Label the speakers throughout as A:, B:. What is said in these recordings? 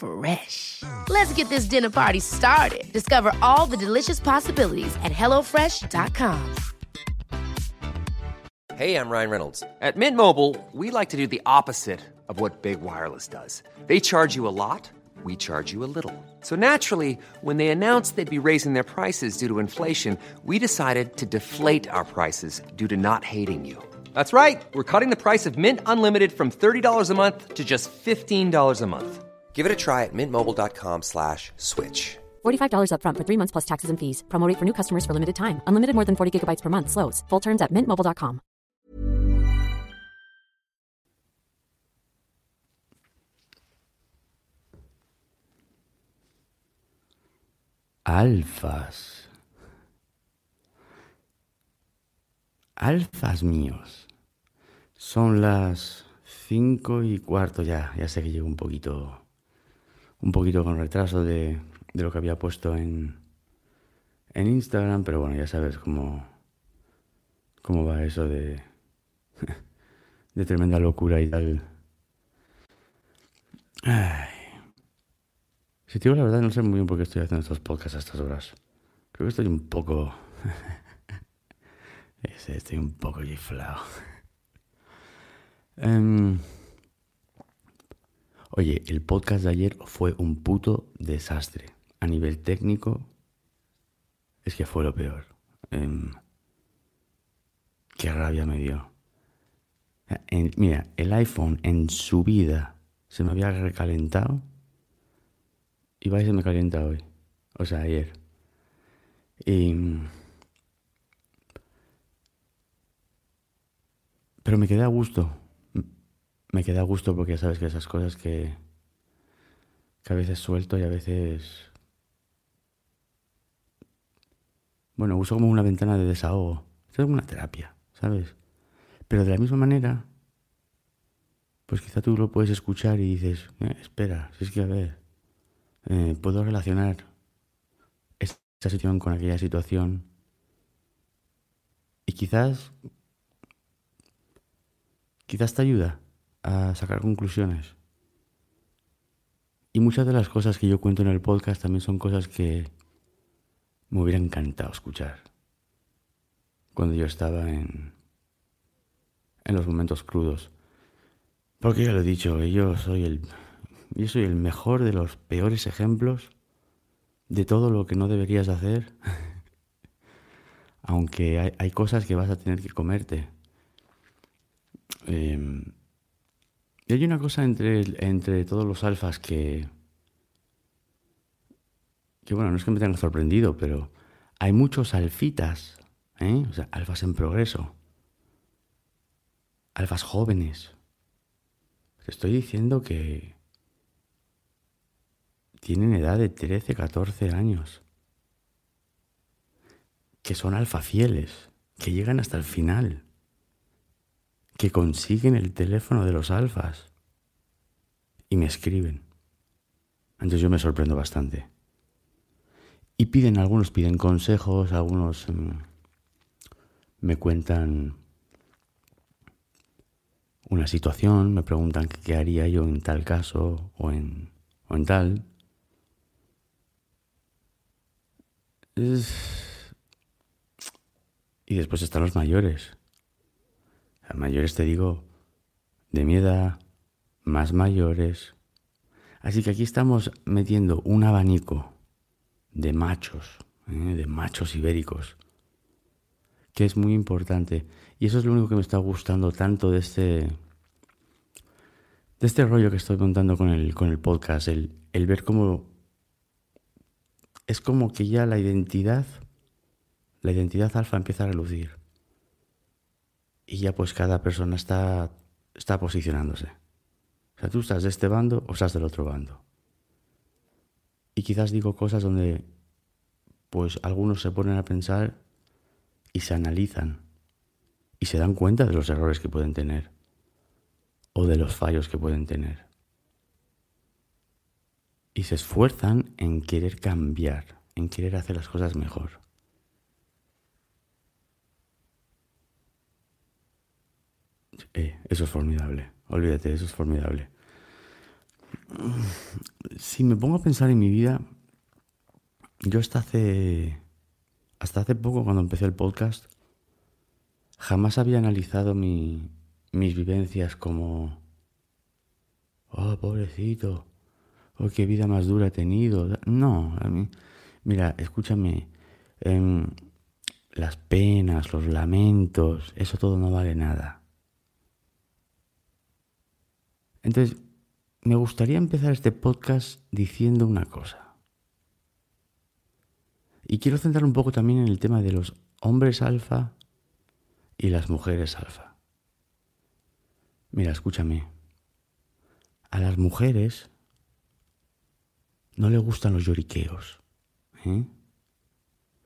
A: Fresh. Let's get this dinner party started. Discover all the delicious possibilities at hellofresh.com.
B: Hey, I'm Ryan Reynolds. At Mint Mobile, we like to do the opposite of what Big Wireless does. They charge you a lot, we charge you a little. So naturally, when they announced they'd be raising their prices due to inflation, we decided to deflate our prices due to not hating you. That's right. We're cutting the price of Mint Unlimited from $30 a month to just $15 a month. Give it a try at mintmobile.com slash switch.
C: $45 upfront for three months plus taxes and fees. Promo for new customers for limited time. Unlimited more than 40 gigabytes per month. Slows. Full terms at mintmobile.com.
D: Alfas. Alfas míos. Son las cinco y cuarto ya. Ya sé que llego un poquito. Un poquito con retraso de, de lo que había puesto en. En Instagram, pero bueno, ya sabes cómo. cómo va eso de. de tremenda locura y tal. Ay. Si te digo la verdad, no sé muy bien por qué estoy haciendo estos podcasts a estas horas. Creo que estoy un poco. Estoy un poco giflado. Em, Oye, el podcast de ayer fue un puto desastre. A nivel técnico, es que fue lo peor. Em, qué rabia me dio. En- mira, el iPhone en su vida se me había recalentado y va y se me calienta hoy. O sea, ayer. Y... Pero me quedé a gusto. Me quedé a gusto porque ya sabes que esas cosas que, que a veces suelto y a veces... Bueno, uso como una ventana de desahogo. Es como una terapia, ¿sabes? Pero de la misma manera, pues quizá tú lo puedes escuchar y dices, "Eh, espera, si es que a ver, eh, puedo relacionar esta situación con aquella situación y quizás quizás te ayuda a sacar conclusiones. Y muchas de las cosas que yo cuento en el podcast también son cosas que me hubiera encantado escuchar cuando yo estaba en, en los momentos crudos. Porque ya lo he dicho, yo soy el, yo soy el mejor de los peores ejemplos de todo lo que no deberías hacer. Aunque hay, hay cosas que vas a tener que comerte. Eh, y hay una cosa entre, entre todos los alfas que, que, bueno, no es que me tenga sorprendido, pero hay muchos alfitas, ¿eh? o sea, alfas en progreso, alfas jóvenes. Te estoy diciendo que tienen edad de 13, 14 años, que son alfa fieles, que llegan hasta el final que consiguen el teléfono de los alfas y me escriben. Entonces yo me sorprendo bastante. Y piden, algunos piden consejos, algunos mm, me cuentan una situación, me preguntan qué, haría yo en tal caso o en, o en tal. Y después están los mayores. Mayores te digo, de mi edad, más mayores. Así que aquí estamos metiendo un abanico de machos, ¿eh? de machos ibéricos, que es muy importante. Y eso es lo único que me está gustando tanto de este, de este rollo que estoy contando con el, con el podcast, el, el ver cómo es como que ya la identidad, la identidad alfa empieza a relucir. Y ya pues cada persona está, está posicionándose. O sea, tú estás de este bando o estás del otro bando. Y quizás digo cosas donde pues algunos se ponen a pensar y se analizan y se dan cuenta de los errores que pueden tener o de los fallos que pueden tener. Y se esfuerzan en querer cambiar, en querer hacer las cosas mejor. Eh, eso es formidable. Olvídate, eso es formidable. Si me pongo a pensar en mi vida, yo hasta hace, hasta hace poco, cuando empecé el podcast, jamás había analizado mis vivencias como, oh, pobrecito, oh, qué vida más dura he tenido. No, a mí, mira, escúchame, em, las penas, los lamentos, eso todo no vale nada. Entonces, me gustaría empezar este podcast diciendo una cosa. Y quiero centrar un poco también en el tema de los hombres alfa y las mujeres alfa. Mira, escúchame. A las mujeres no le gustan los lloriqueos. ¿eh?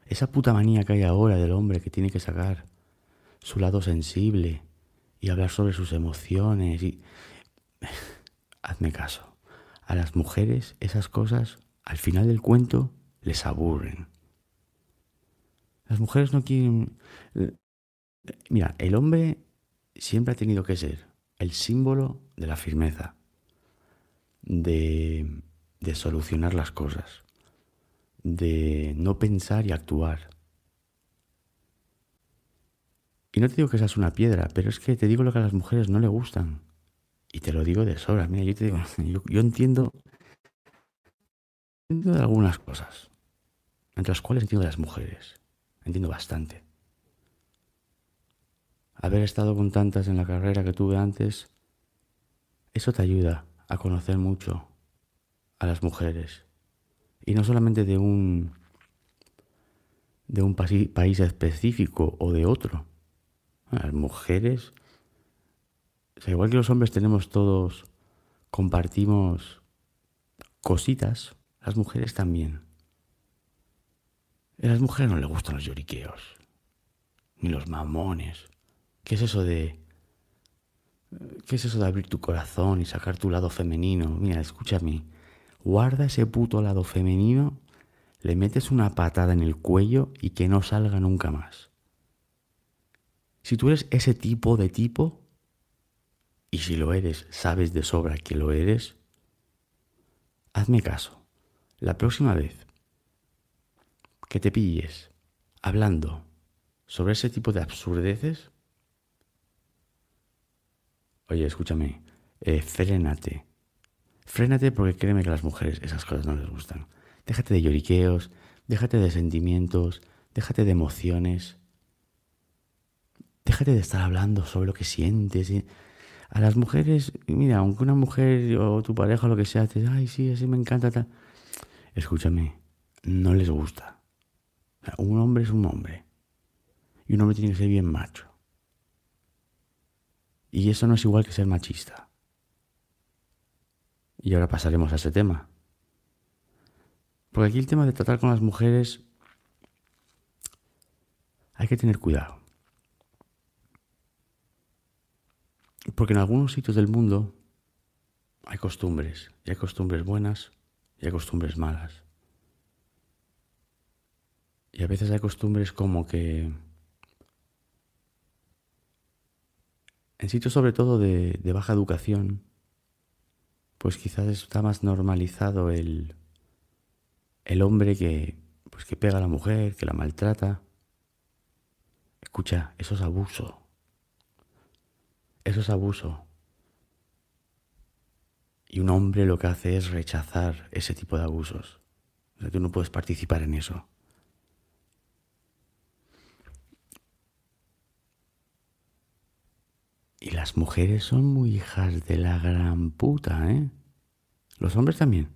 D: Esa puta manía que hay ahora del hombre que tiene que sacar su lado sensible y hablar sobre sus emociones y, hazme caso, a las mujeres esas cosas al final del cuento les aburren. Las mujeres no quieren... Mira, el hombre siempre ha tenido que ser el símbolo de la firmeza, de, de solucionar las cosas, de no pensar y actuar. Y no te digo que seas una piedra, pero es que te digo lo que a las mujeres no le gustan. Y te lo digo de sobra. Mira, yo te digo, yo, entiendo, entiendo de algunas cosas, entre las cuales entiendo de las mujeres. Entiendo bastante. Haber estado con tantas en la carrera que tuve antes, eso te ayuda a conocer mucho a las mujeres. Y no solamente de un, de un país específico o de otro. Las mujeres igual que los hombres tenemos todos, compartimos cositas, las mujeres también. A las mujeres no les gustan los lloriqueos, ni los mamones. ¿Qué es eso de... ¿Qué es eso de abrir tu corazón y sacar tu lado femenino? Mira, escúchame. Guarda ese puto lado femenino, le metes una patada en el cuello y que no salga nunca más. Si tú eres ese tipo de tipo, y si lo eres, sabes de sobra que lo eres, hazme caso. La próxima vez que te pilles hablando sobre ese tipo de absurdeces, oye, escúchame, eh, frénate. Frénate porque créeme que a las mujeres esas cosas no les gustan. Déjate de lloriqueos, déjate de sentimientos, déjate de emociones. Déjate de estar hablando sobre lo que sientes. A las mujeres, mira, aunque una mujer o tu pareja o lo que sea te dice, ay, sí, así me encanta, tal. Escúchame, no les gusta. Un hombre es un hombre. Y un hombre tiene que ser bien macho. Y eso no es igual que ser machista. Y ahora pasaremos a ese tema. Porque aquí el tema de tratar con las mujeres hay que tener cuidado. Porque en algunos sitios del mundo hay costumbres, y hay costumbres buenas y hay costumbres malas. Y a veces hay costumbres como que en sitios sobre todo de, baja educación, pues quizás está más normalizado el, el hombre que, pues que pega a la mujer, que la maltrata. Escucha, eso es abuso. Eso es abuso. Y un hombre lo que hace es rechazar ese tipo de abusos. O sea, tú no puedes participar en eso. Y las mujeres son muy hijas de la gran puta, ¿eh? Los hombres también.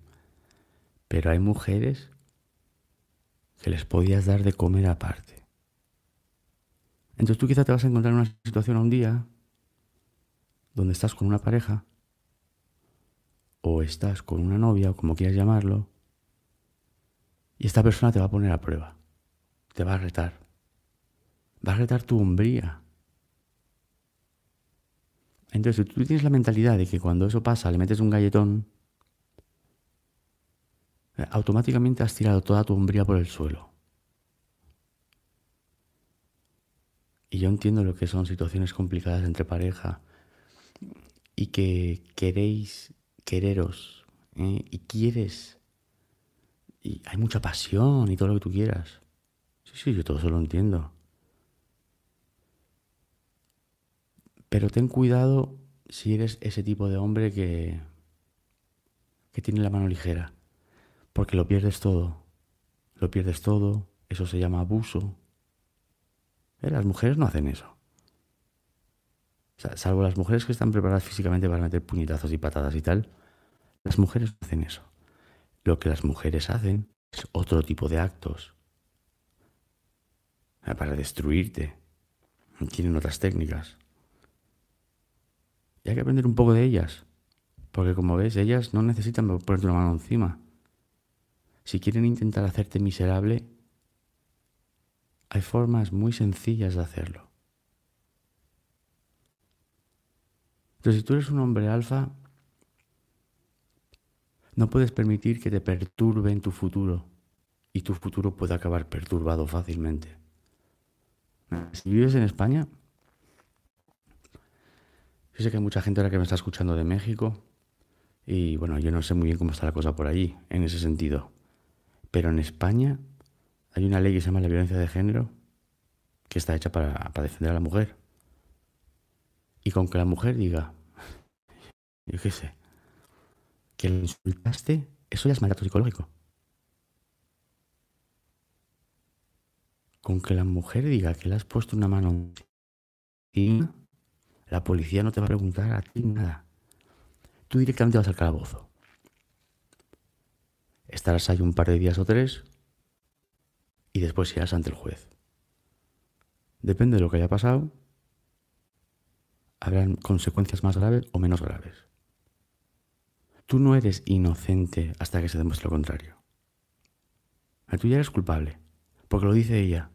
D: Pero hay mujeres que les podías dar de comer aparte. Entonces tú quizá te vas a encontrar en una situación un día donde estás con una pareja o estás con una novia o como quieras llamarlo y esta persona te va a poner a prueba, te va a retar, va a retar tu hombría. Entonces, si tú tienes la mentalidad de que cuando eso pasa le metes un galletón, eh, automáticamente has tirado toda tu hombría por el suelo. Y yo entiendo lo que son situaciones complicadas entre pareja y que queréis quereros ¿eh? y quieres y hay mucha pasión y todo lo que tú quieras. Sí, sí, yo todo eso lo entiendo. Pero ten cuidado si eres ese tipo de hombre que, que tiene la mano ligera, porque lo pierdes todo. Lo pierdes todo, eso se llama abuso. ¿Eh? Las mujeres no hacen eso. Salvo las mujeres que están preparadas físicamente para meter puñetazos y patadas y tal, las mujeres no hacen eso. Lo que las mujeres hacen es otro tipo de actos para destruirte. Tienen otras técnicas. Y hay que aprender un poco de ellas. Porque como ves, ellas no necesitan ponerte una mano encima. Si quieren intentar hacerte miserable, hay formas muy sencillas de hacerlo. Entonces, si tú eres un hombre alfa, no puedes permitir que te perturbe en tu futuro y tu futuro puede acabar perturbado fácilmente. Si vives en España, yo sé que hay mucha gente ahora que me está escuchando de México y bueno, yo no sé muy bien cómo está la cosa por allí, en ese sentido. Pero en España hay una ley que se llama la violencia de género que está hecha para defender a la mujer. Y con que la mujer diga, yo qué sé, que le insultaste, eso ya es maltrato psicológico. Con que la mujer diga que le has puesto una mano encima, la policía no te va a preguntar a ti nada. Tú directamente vas al calabozo. Estarás ahí un par de días o tres y después irás ante el juez. Depende de lo que haya pasado, habrán consecuencias más graves o menos graves. Tú no eres inocente hasta que se demuestre lo contrario. Tú ya eres culpable, porque lo dice ella.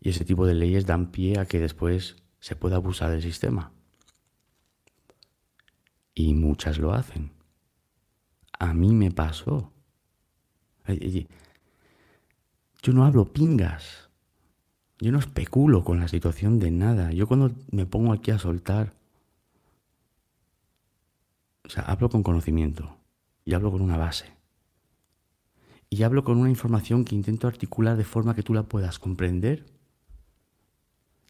D: Y ese tipo de leyes dan pie a que después se pueda abusar del sistema. Y muchas lo hacen. A mí me pasó. Yo no hablo pingas. Yo no especulo con la situación de nada. Yo cuando me pongo aquí a soltar o sea, hablo con conocimiento y hablo con una base. Y hablo con una información que intento articular de forma que tú la puedas comprender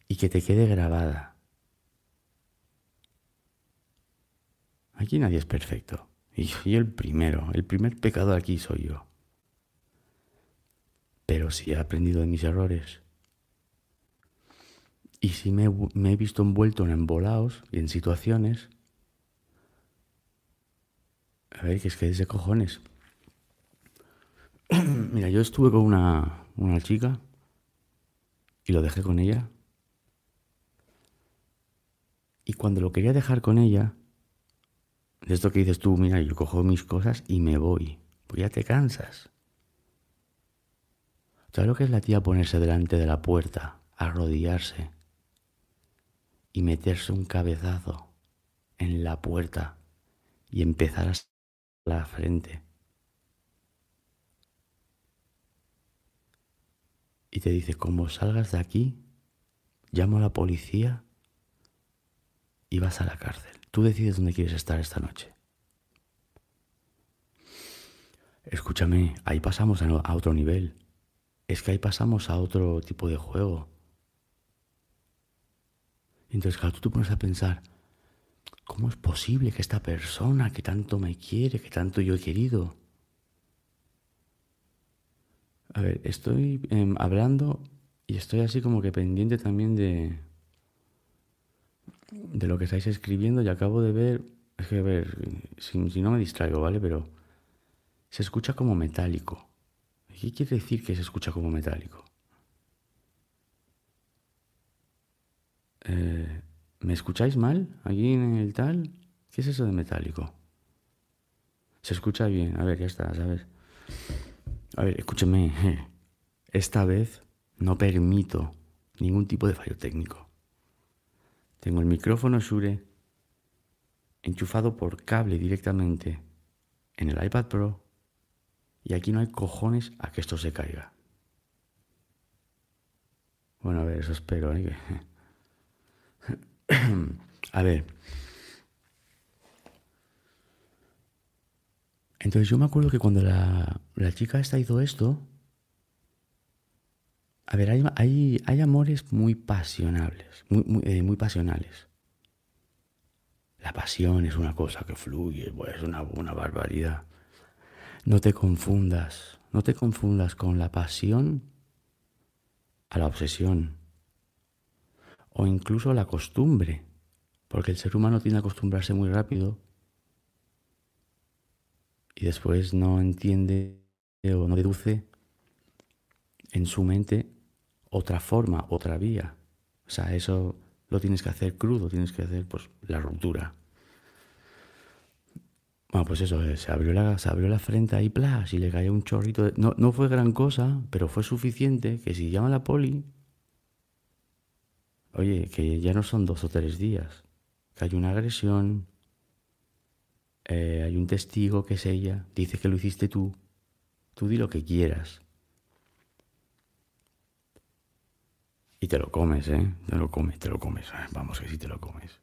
D: y que te quede grabada. Aquí nadie es perfecto. Y yo el primero, el primer pecador aquí soy yo. Pero si he aprendido de mis errores. Y si me, he visto envuelto en embolaos y en situaciones a ver, que es que es de cojones. Mira, yo estuve con una, una chica y lo dejé con ella. Y cuando lo quería dejar con ella, de esto que dices tú, mira, yo cojo mis cosas y me voy. Pues ya te cansas. ¿Sabes lo que es la tía ponerse delante de la puerta, arrodillarse y meterse un cabezazo en la puerta y empezar a la frente. Y te dice, como salgas de aquí, llamo a la policía y vas a la cárcel. Tú decides dónde quieres estar esta noche. Escúchame, ahí pasamos a otro nivel. Es que ahí pasamos a otro tipo de juego. Entonces, claro, tú te pones a pensar, ¿Cómo es posible que esta persona que tanto me quiere, que tanto yo he querido? A ver, estoy em, hablando y estoy así como que pendiente también de, de lo que estáis escribiendo y acabo de ver, es que a ver, si, si no me distraigo, ¿vale? Pero se escucha como metálico. ¿Qué quiere decir que se escucha como metálico? Eh, ¿Me escucháis mal aquí en el tal? ¿Qué es eso de metálico? Se escucha bien. A ver, ya está, ¿sabes? A ver, escúcheme. Esta vez no permito ningún tipo de fallo técnico. Tengo el micrófono Shure enchufado por cable directamente en el iPad Pro y aquí no hay cojones a que esto se caiga. Bueno, a ver, eso espero. ¿eh? a ver. Entonces yo me acuerdo que cuando la, chica esta hizo esto, a ver, hay, hay, amores muy pasionables, muy, muy, eh, muy, pasionales. La pasión es una cosa que fluye, pues es una, una barbaridad. No te confundas, no te confundas con la pasión a la obsesión o incluso la costumbre, porque el ser humano tiene que acostumbrarse muy rápido y después no entiende o no deduce en su mente otra forma, otra vía. O sea, eso lo tienes que hacer crudo, tienes que hacer pues la ruptura. Bueno, pues eso, eh, se abrió la, se abrió la frente ahí, plas, y le cayó un chorrito. No, no fue gran cosa, pero fue suficiente que si llama a la poli, Oye, que ya no son dos o tres días, que hay una agresión, eh, hay un testigo que es ella, dice que lo hiciste tú, tú di lo que quieras. Y te lo comes, ¿eh? Te lo comes, te lo comes. Eh, vamos, que sí te lo comes.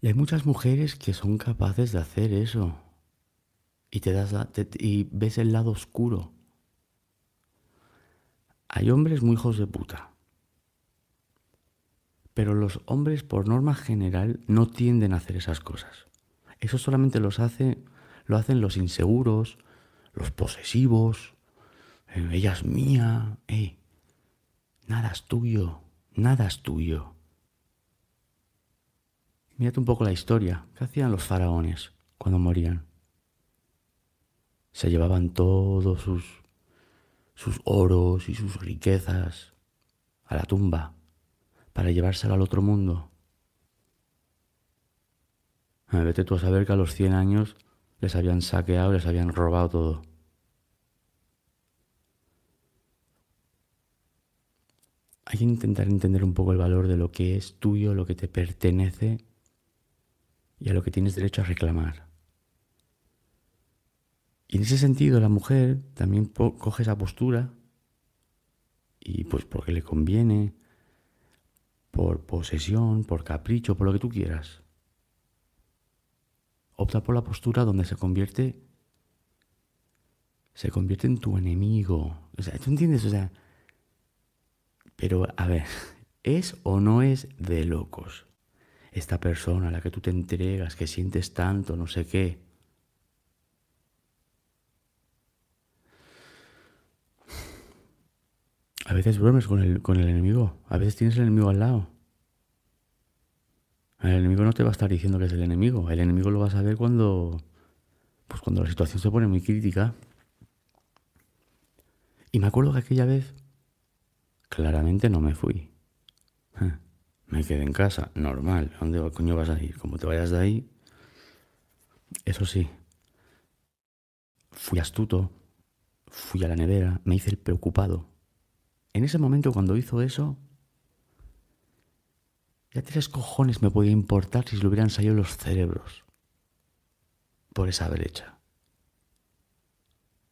D: Y hay muchas mujeres que son capaces de hacer eso. Y te das y ves el lado oscuro. Hay hombres muy hijos de puta pero los hombres, por norma general, no tienden a hacer esas cosas. Eso solamente los hace, lo hacen los inseguros, los posesivos. Eh, ella es mía. Eh, nada es tuyo, nada es tuyo. Mírate un poco la historia. ¿Qué hacían los faraones cuando morían? Se llevaban todos sus, sus oros y sus riquezas a la tumba para llevárselo al otro mundo. A vete tú a saber que a los 100 años les habían saqueado, les habían robado todo. Hay que intentar entender un poco el valor de lo que es tuyo, lo que te pertenece y a lo que tienes derecho a reclamar. Y en ese sentido la mujer también coge esa postura y pues porque le conviene, por posesión, por capricho, por lo que tú quieras. Opta por la postura donde se convierte se convierte en tu enemigo. O sea, ¿tú entiendes? O sea, pero a ver, ¿es o no es de locos? Esta persona a la que tú te entregas, que sientes tanto, no sé qué. A veces duermes con el, con el enemigo, a veces tienes el enemigo al lado. El enemigo no te va a estar diciendo que es el enemigo, el enemigo lo vas a ver cuando, pues cuando la situación se pone muy crítica. Y me acuerdo que aquella vez, claramente no me fui. Me quedé en casa, normal. ¿Dónde coño vas a ir? Como te vayas de ahí. Eso sí, fui astuto, fui a la nevera, me hice el preocupado. En ese momento cuando hizo eso, ya tres cojones me podía importar si se le hubieran salido los cerebros por esa brecha.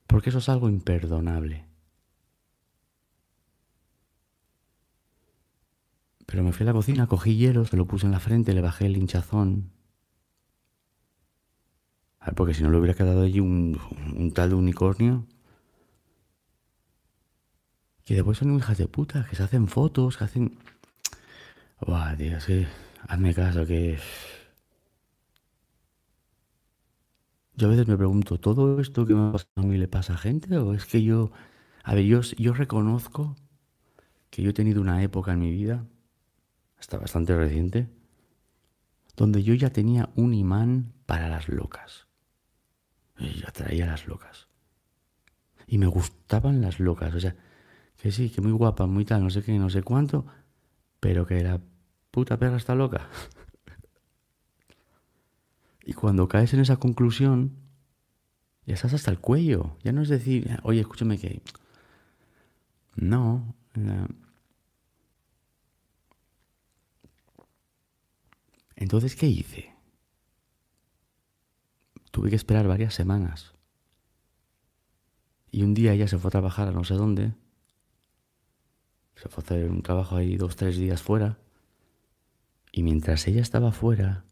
D: Porque eso es algo imperdonable. Pero me fui a la cocina, cogí hielo, se lo puse en la frente, le bajé el hinchazón. porque si no le hubiera quedado allí un, un tal de unicornio. Que después son hijas de puta, que se hacen fotos, que hacen... Buah, tío, es que... Hazme caso, que... Yo a veces me pregunto, ¿todo esto que me pasa a mí le pasa a gente? ¿O es que yo... A ver, yo, yo reconozco que yo he tenido una época en mi vida, hasta bastante reciente, donde yo ya tenía un imán para las locas. Y yo atraía las locas. Y me gustaban las locas, o sea, que sí, que muy guapa, muy tal, no sé qué, no sé cuánto, pero que la puta perra está loca. y cuando caes en esa conclusión, ya estás hasta el cuello. Ya no es decir, oye, escúchame que... No. Entonces, ¿qué hice? Tuve que esperar varias semanas. Y un día ella se fue a trabajar a no sé dónde. Se fue a hacer un trabajo ahí dos, tres días fuera. Y mientras ella estaba fuera,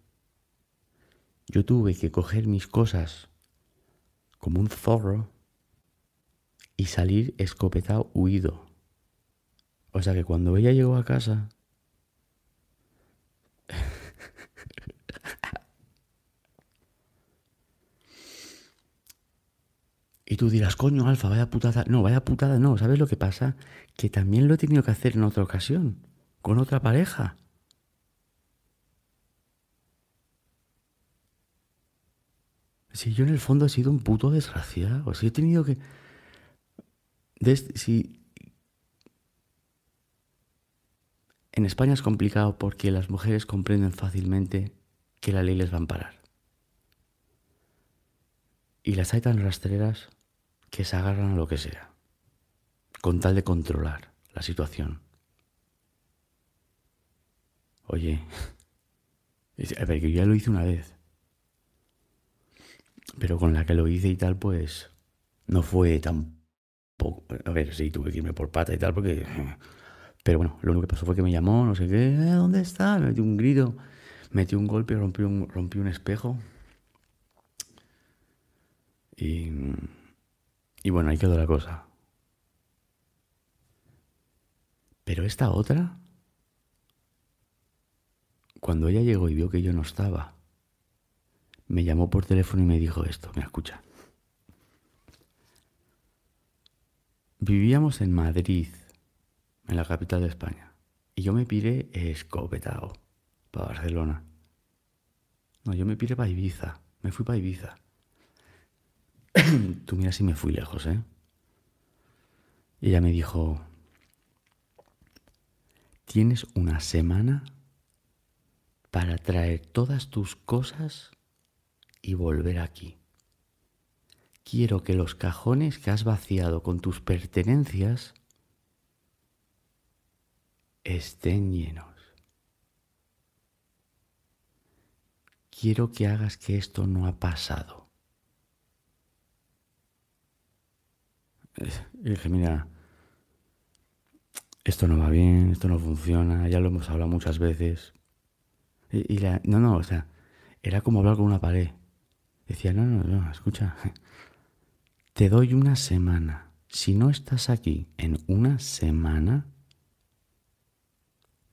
D: yo tuve que coger mis cosas como un zorro y salir escopetado huido. O sea que cuando ella llegó a casa, Y tú dirás, coño, Alfa, vaya putada. No, vaya putada, no. ¿Sabes lo que pasa? Que también lo he tenido que hacer en otra ocasión, con otra pareja. Si yo en el fondo he sido un puto desgraciado, si he tenido que... si... En España es complicado porque las mujeres comprenden fácilmente que la ley les va a amparar. Y las hay tan rastreras que se agarran a lo que sea, con tal de controlar la situación. Oye, a ver, que yo ya lo hice una vez, pero con la que lo hice y tal, pues no fue tan poco. A ver, sí, tuve que irme por pata y tal, porque. Pero bueno, lo único que pasó fue que me llamó, no sé qué, eh, ¿dónde está? Me metió un grito, metió un golpe, rompió un, rompió un espejo. Y y bueno, ahí quedó la cosa. Pero esta otra, cuando ella llegó y vio que yo no estaba, me llamó por teléfono y me dijo esto, me escucha. Vivíamos en Madrid, en la capital de España, y yo me piré escopetado para Barcelona. No, yo me piré para Ibiza, me fui para Ibiza. Tú mira si me fui lejos, ¿eh? Y ella me dijo, tienes una semana para traer todas tus cosas y volver aquí. Quiero que los cajones que has vaciado con tus pertenencias estén llenos. Quiero que hagas que esto no ha pasado. Dije, mira, esto no va bien, esto no funciona, ya lo hemos hablado muchas veces. Y, no, no, o sea, era como hablar con una pared. Decía, no, no, no, escucha, te doy una semana. Si no estás aquí en una semana,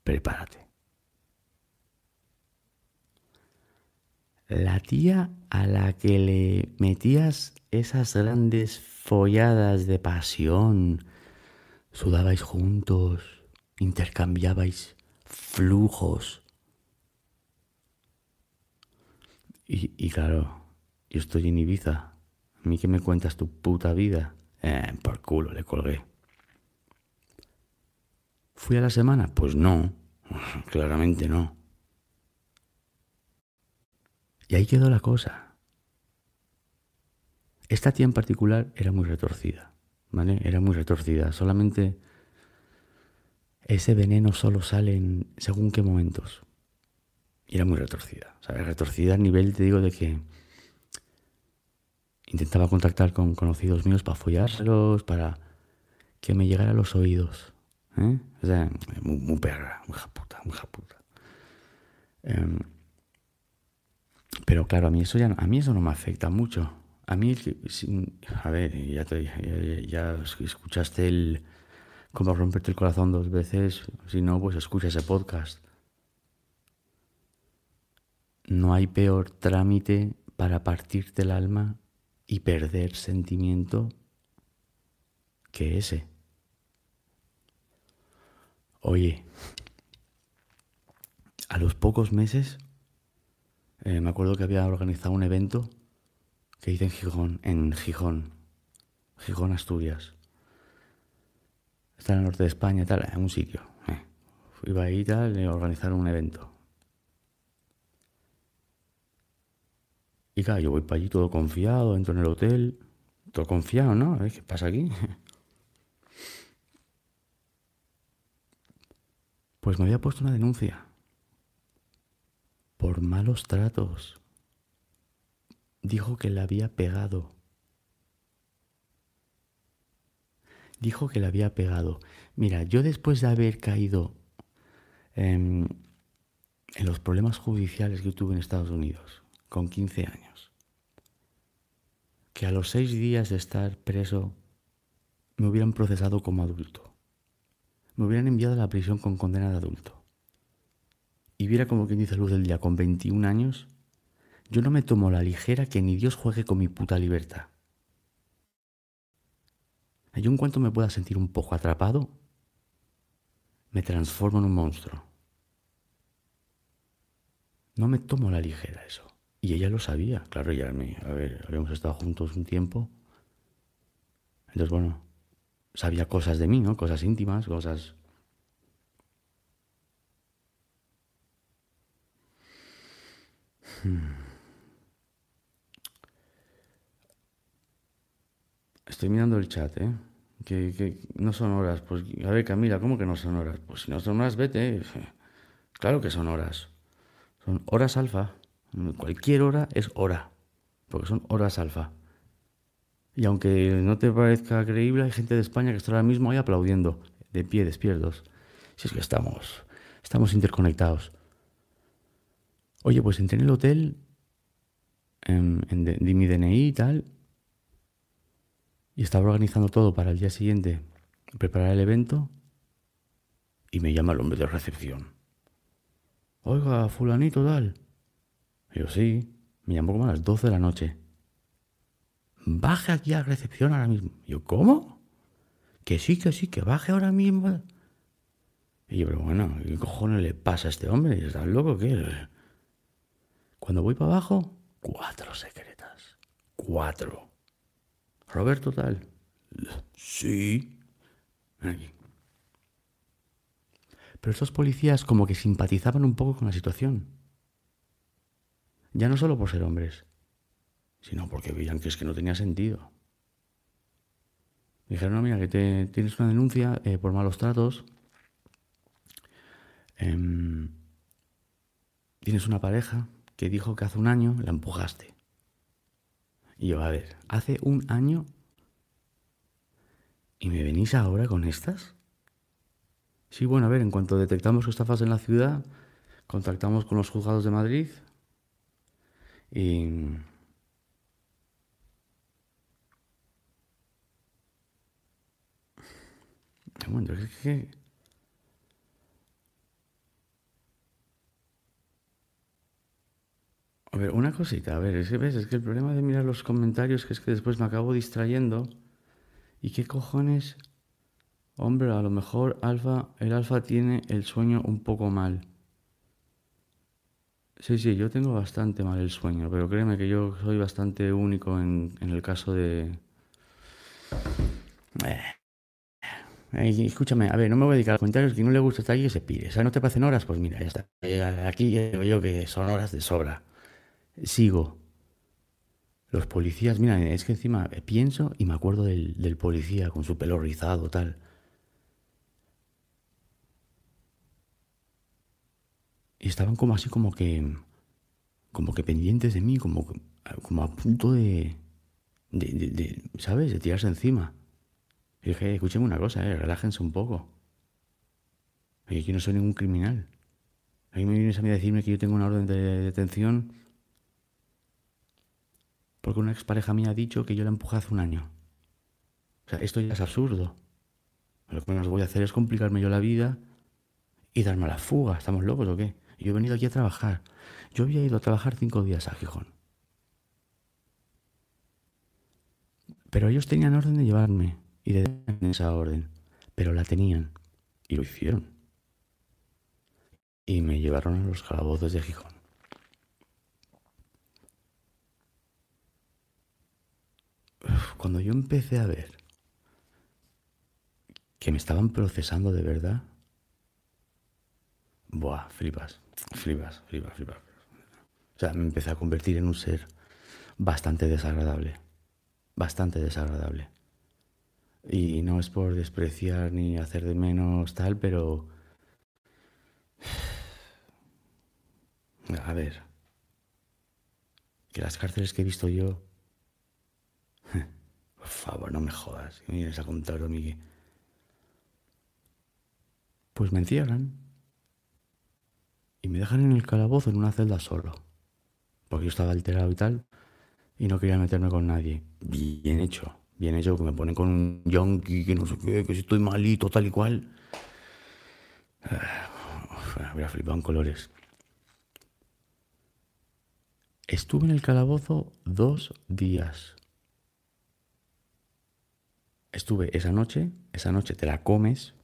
D: prepárate. La tía a la que le metías esas grandes folladas de pasión, sudabais juntos, intercambiabais flujos. Y, claro, yo estoy en Ibiza. ¿A mí que me cuentas tu puta vida? Eh, por culo le colgué. ¿Fui a la semana? Pues no, claramente no. Y ahí quedó la cosa. Esta tía en particular era muy retorcida, ¿vale? Era muy retorcida. Solamente ese veneno solo sale en según qué momentos. Y era muy retorcida. Sea, retorcida a nivel, te digo, de que intentaba contactar con conocidos míos para follárselos, para que me llegara a los oídos. ¿eh? Muy, perra, muy japuta, muy japuta. Em, pero claro, a mí eso ya a mí eso no me afecta mucho. A mí, a ver, ya, ya, escuchaste el cómo romperte el corazón dos veces, si no, pues escucha ese podcast. No hay peor trámite para partirte el alma y perder sentimiento que ese. Oye, a los pocos meses, eh, me acuerdo que había organizado un evento que hice en Gijón, en Gijón, Gijón, Asturias. Está en el norte de España, tal, en un sitio. Eh. Iba ahí tal, a organizar un evento. Y claro, yo voy para allí todo confiado, entro en el hotel, todo confiado, ¿no? A ver qué pasa aquí. Pues me había puesto una denuncia por malos tratos. Dijo que le había pegado. Dijo que le había pegado. Mira, yo después de haber caído en, en los problemas judiciales que tuve en Estados Unidos, con 15 años, que a los seis días de estar preso me hubieran procesado como adulto me hubieran enviado a la prisión con condena de adulto. Y viera como quien dice luz del día con 21 años, yo no me tomo la ligera que ni Dios juegue con mi puta libertad. Yo en cuanto me pueda sentir un poco atrapado, me transformo en un monstruo. No me tomo la ligera eso. Y ella lo sabía, claro, ya me, a ver, habíamos estado juntos un tiempo. Entonces, bueno, sabía cosas de mí, ¿no? Cosas íntimas, cosas... Hmm. Estoy mirando el chat, ¿eh? Que, no son horas. Pues, a ver, Camila, ¿cómo que no son horas? Pues si no son horas, vete. Claro que son horas. Son horas alfa. Cualquier hora es hora. Porque son horas alfa. Y aunque no te parezca creíble, hay gente de España que está ahora mismo ahí aplaudiendo, de pie, despiertos. Si es que estamos, estamos interconectados. Oye, pues entré en el hotel, en, en, mi DNI y tal, y estaba organizando todo para el día siguiente, preparar el evento, y me llama el hombre de recepción. Oiga, fulanito tal. Y yo sí, me llamó como a las 12 de la noche baje aquí a recepción ahora mismo. yo, ¿cómo? Que sí, que sí, que baje ahora mismo. Y yo, pero bueno, ¿qué cojones le pasa a este hombre? ¿Estás loco qué? Cuando voy para abajo, cuatro secretas. Cuatro. Roberto tal. Sí. Aquí. Pero estos policías como que simpatizaban un poco con la situación. Ya no solo por ser hombres, sino porque veían que es que no tenía sentido. Dijeron, no, mira, que te, tienes una denuncia eh, por malos tratos. Em, tienes una pareja que dijo que hace un año la empujaste. Y yo, a ver, hace un año y me venís ahora con estas. Sí, bueno, a ver, en cuanto detectamos que estafas en la ciudad, contactamos con los juzgados de Madrid y A ver, una cosita, a ver, es que, ¿ves? es que el problema de mirar los comentarios que es que después me acabo distrayendo. ¿Y qué cojones? Hombre, a lo mejor alfa, el alfa tiene el sueño un poco mal. Sí, sí, yo tengo bastante mal el sueño, pero créeme que yo soy bastante único en, en el caso de... Eh escúchame, a ver, no me voy a dedicar a comentarios. Que no le gusta estar aquí, que se pide. O sea, ¿no te parecen horas? Pues mira, ya está. Eh, aquí yo que son horas de sobra. Sigo. Los policías, mira, es que encima pienso y me acuerdo del, policía con su pelo rizado, tal. Y estaban como así, como que. como que pendientes de mí, como, como a punto de, de, ¿sabes? De tirarse encima. Y dije, escúcheme una cosa, eh, relájense un poco. Yo no soy ningún criminal. Ahí me vienes a mí a decirme que yo tengo una orden de detención porque una expareja mía ha dicho que yo la empujé hace un año. O sea, esto ya es absurdo. Lo que menos voy a hacer es complicarme yo la vida y darme la fuga. ¿Estamos locos o qué? Yo he venido aquí a trabajar. Yo había ido a trabajar cinco días a Gijón. Pero ellos tenían orden de llevarme y de esa orden, pero la tenían y lo hicieron. y me llevaron a los calabozos de Gijón. Cuando yo empecé a ver que me estaban procesando de verdad, buah, flipas, flipas, flipas, flipas. O sea, me empecé a convertir en un ser bastante desagradable, bastante desagradable. Y no es por despreciar ni hacer de menos tal, pero... A ver. Que las cárceles que he visto yo... Por favor, no me jodas. Me vienes a contar mí Pues me encierran. Y me dejan en el calabozo en una celda solo. Porque yo estaba alterado y tal. Y no quería meterme con nadie. Bien hecho bien hecho, que me ponen con un yonki, que no sé qué, que si estoy malito, tal y cual. Hubiera flipado en colores. Estuve en el calabozo dos días. Estuve esa noche, esa noche te la comes.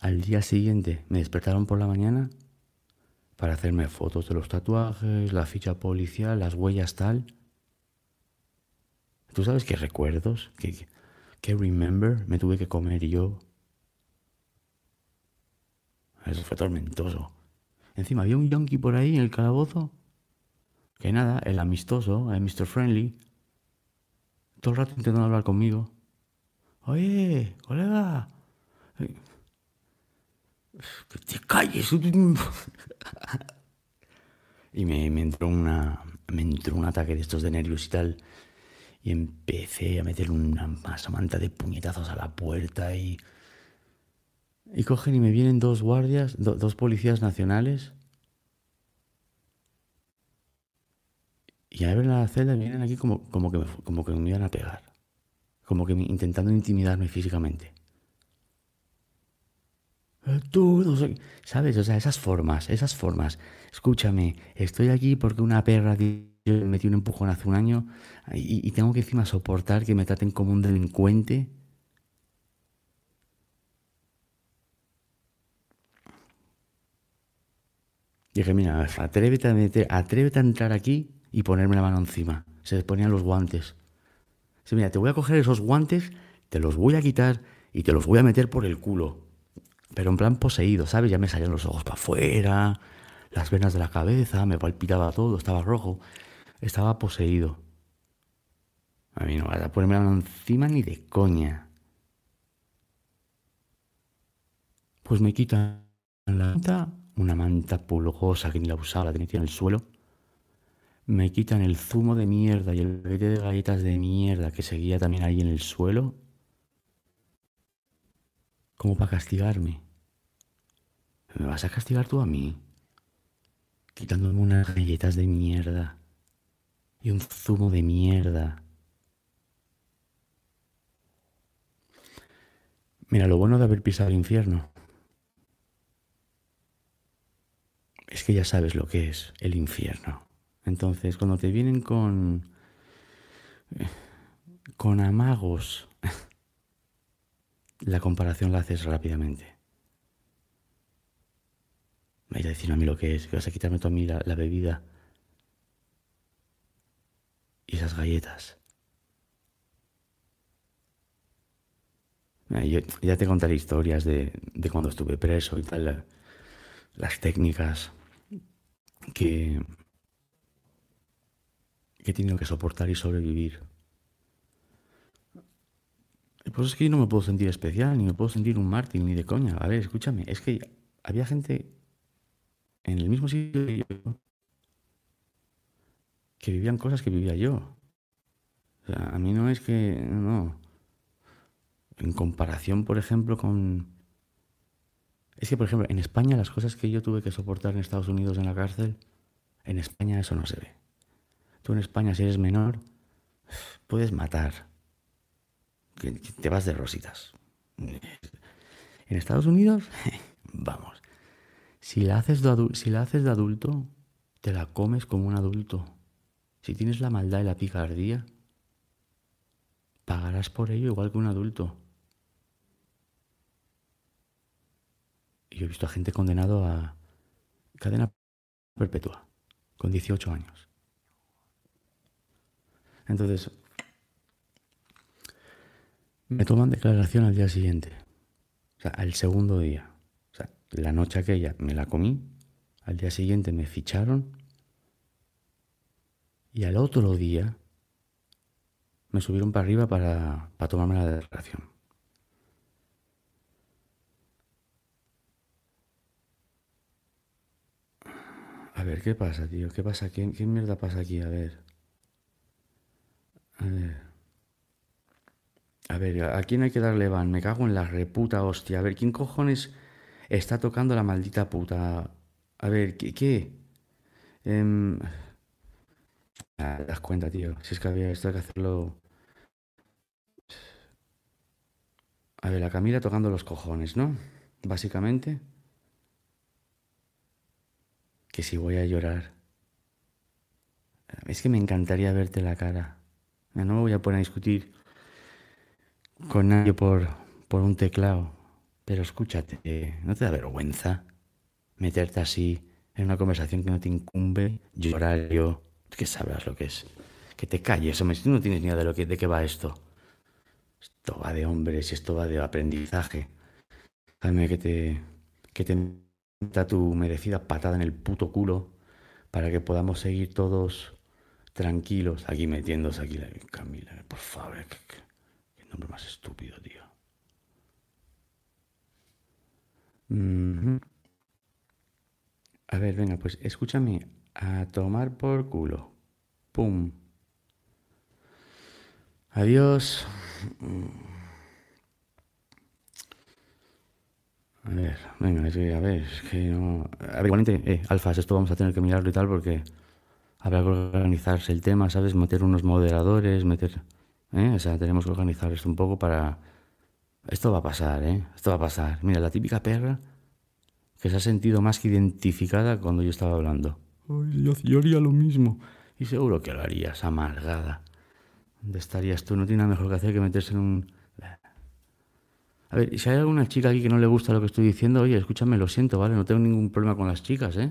D: Al día siguiente me despertaron por la mañana para hacerme fotos de los tatuajes, la ficha policial, las huellas tal. ¿Tú sabes qué recuerdos? ¿Qué, qué remember me tuve que comer yo? Eso fue tormentoso. Encima había un yankee por ahí en el calabozo. Que nada, el amistoso, el Mr. Friendly. Todo el rato intentando hablar conmigo. Oye, colega. Que te calles. y me, entró una, me entró un ataque de estos de nervios y tal y empecé a meter una manta de puñetazos a la puerta y... Y cogen y me vienen dos guardias, dos policías nacionales. Y abren la celda y vienen aquí como, como, que me, como que me iban a pegar. Como que intentando intimidarme físicamente. Eh, tú, no sé, ¿sabes? O sea, esas formas, esas formas. Escúchame, estoy aquí porque una perra me metí un empujón hace un año y, tengo que encima soportar que me traten como un delincuente. Dije, mira, atrévete a, meter, atrévete a entrar aquí y ponerme la mano encima. Se les ponían los guantes. Dice, mira, te voy a coger esos guantes, te los voy a quitar y te los voy a meter por el culo. Pero en plan poseído, ¿sabes? Ya me salían los ojos para afuera, las venas de la cabeza, me palpitaba todo, estaba rojo. Estaba poseído. A mí no vas a ponerme la mano encima ni de coña. Pues me quitan la manta, una manta pulgosa que ni la usaba, la tenía en el suelo. Me quitan el zumo de mierda y el paquete de galletas de mierda que seguía también ahí en el suelo. Como para castigarme. ¿Me vas a castigar tú a mí? Quitándome unas galletas de mierda y un zumo de mierda. Mira, lo bueno de haber pisado el infierno es que ya sabes lo que es el infierno. Entonces, cuando te vienen con con amagos, la comparación la haces rápidamente. Me vais a decir a mí lo que es, que vas a quitarme tú a mí la bebida y esas galletas. Ya te contaré historias de, cuando estuve preso y tal, las técnicas que he tenido que soportar y sobrevivir. Pues es que yo no me puedo sentir especial, ni me puedo sentir un mártir, ni de coña. A ver, escúchame, es que había gente en el mismo sitio que yo que vivían cosas que vivía yo. O sea, a mí no es que, no. En comparación, por ejemplo, con... Es que, por ejemplo, en España las cosas que yo tuve que soportar en Estados Unidos en la cárcel, en España eso no se ve. Tú en España, si eres menor, puedes matar. te vas de rositas. En Estados Unidos, vamos. Si la, haces si la haces de adulto, te la comes como un adulto. Si tienes la maldad y la picardía, pagarás por ello igual que un adulto. Yo he visto a gente condenado a cadena perpetua, con 18 años. Entonces, me toman declaración al día siguiente, o sea, al segundo día. O sea, la noche aquella me la comí, al día siguiente me ficharon y al otro día me subieron para arriba para, para tomarme la declaración. A ver, ¿qué pasa, tío? ¿Qué pasa? ¿Qué, qué mierda pasa aquí? A ver. A ver. A ver, ¿a quién hay que darle van? Me cago en la reputa hostia. A ver, ¿quién cojones está tocando la maldita puta? A ver, ¿qué? Em, te das cuenta, tío. Si es que había esto hay que hacerlo. A ver, la Camila tocando los cojones, ¿no? Básicamente. Que si voy a llorar. Es que me encantaría verte la cara. No me voy a poner a discutir con nadie por, por un teclado. Pero escúchate, ¿no te da vergüenza meterte así en una conversación que no te incumbe? Llorar yo, que sabrás lo que es. Que te calles, hombre, si tú no tienes ni idea de, lo que, de qué va esto. Esto va de hombres esto va de aprendizaje. Déjame que te, que te meta tu merecida patada en el puto culo para que podamos seguir todos tranquilos aquí metiéndose aquí la Camila. Por favor, qué, nombre más estúpido, tío. A ver, venga, pues escúchame. A tomar por culo. Pum. Adiós. A ver, venga, es que, a ver, es que no... A ver, igualmente, eh, alfas, esto vamos a tener que mirarlo y tal porque habrá que organizarse el tema, ¿sabes? Meter unos moderadores, meter... ¿eh? O sea, tenemos que organizar esto un poco para... Esto va a pasar, ¿eh? Esto va a pasar. Mira, la típica perra que se ha sentido más que identificada cuando yo estaba hablando. Ay, yo, yo haría lo mismo. Y seguro que lo harías, amargada. ¿Dónde estarías tú? No tiene nada mejor que hacer que meterse en un... A ver, si hay alguna chica aquí que no le gusta lo que estoy diciendo, oye, escúchame, lo siento, ¿vale? No tengo ningún problema con las chicas, ¿eh?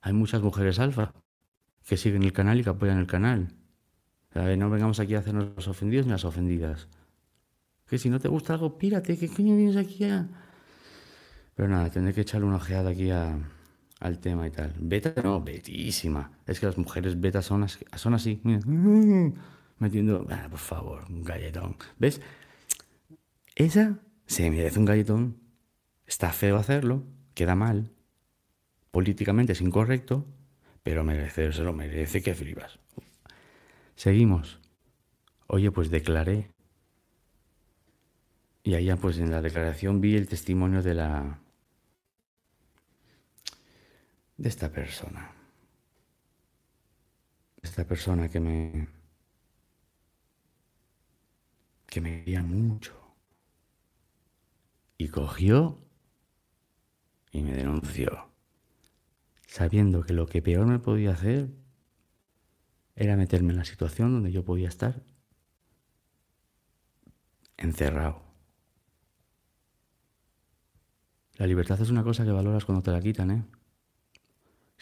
D: Hay muchas mujeres alfa que siguen el canal y que apoyan el canal. A ver, no vengamos aquí a hacernos los ofendidos ni las ofendidas. Que si no te gusta algo, pírate, ¿qué coño vienes aquí a...? Pero nada, tendré que echarle una ojeada aquí al tema y tal. Beta, no, betísima. Es que las mujeres betas son, as- son así, mira. Metiendo, ah, por favor, un galletón. ¿Ves? Esa se merece un galletón. Está feo hacerlo, queda mal. Políticamente es incorrecto, pero merece, se lo merece que flipas. Seguimos. Oye, pues declaré. Y allá, pues en la declaración vi el testimonio de la. de esta persona. Esta persona que me. que me quería mucho. Y cogió y me denunció. Sabiendo que lo que peor me podía hacer era meterme en la situación donde yo podía estar encerrado. La libertad es una cosa que valoras cuando te la quitan, ¿eh?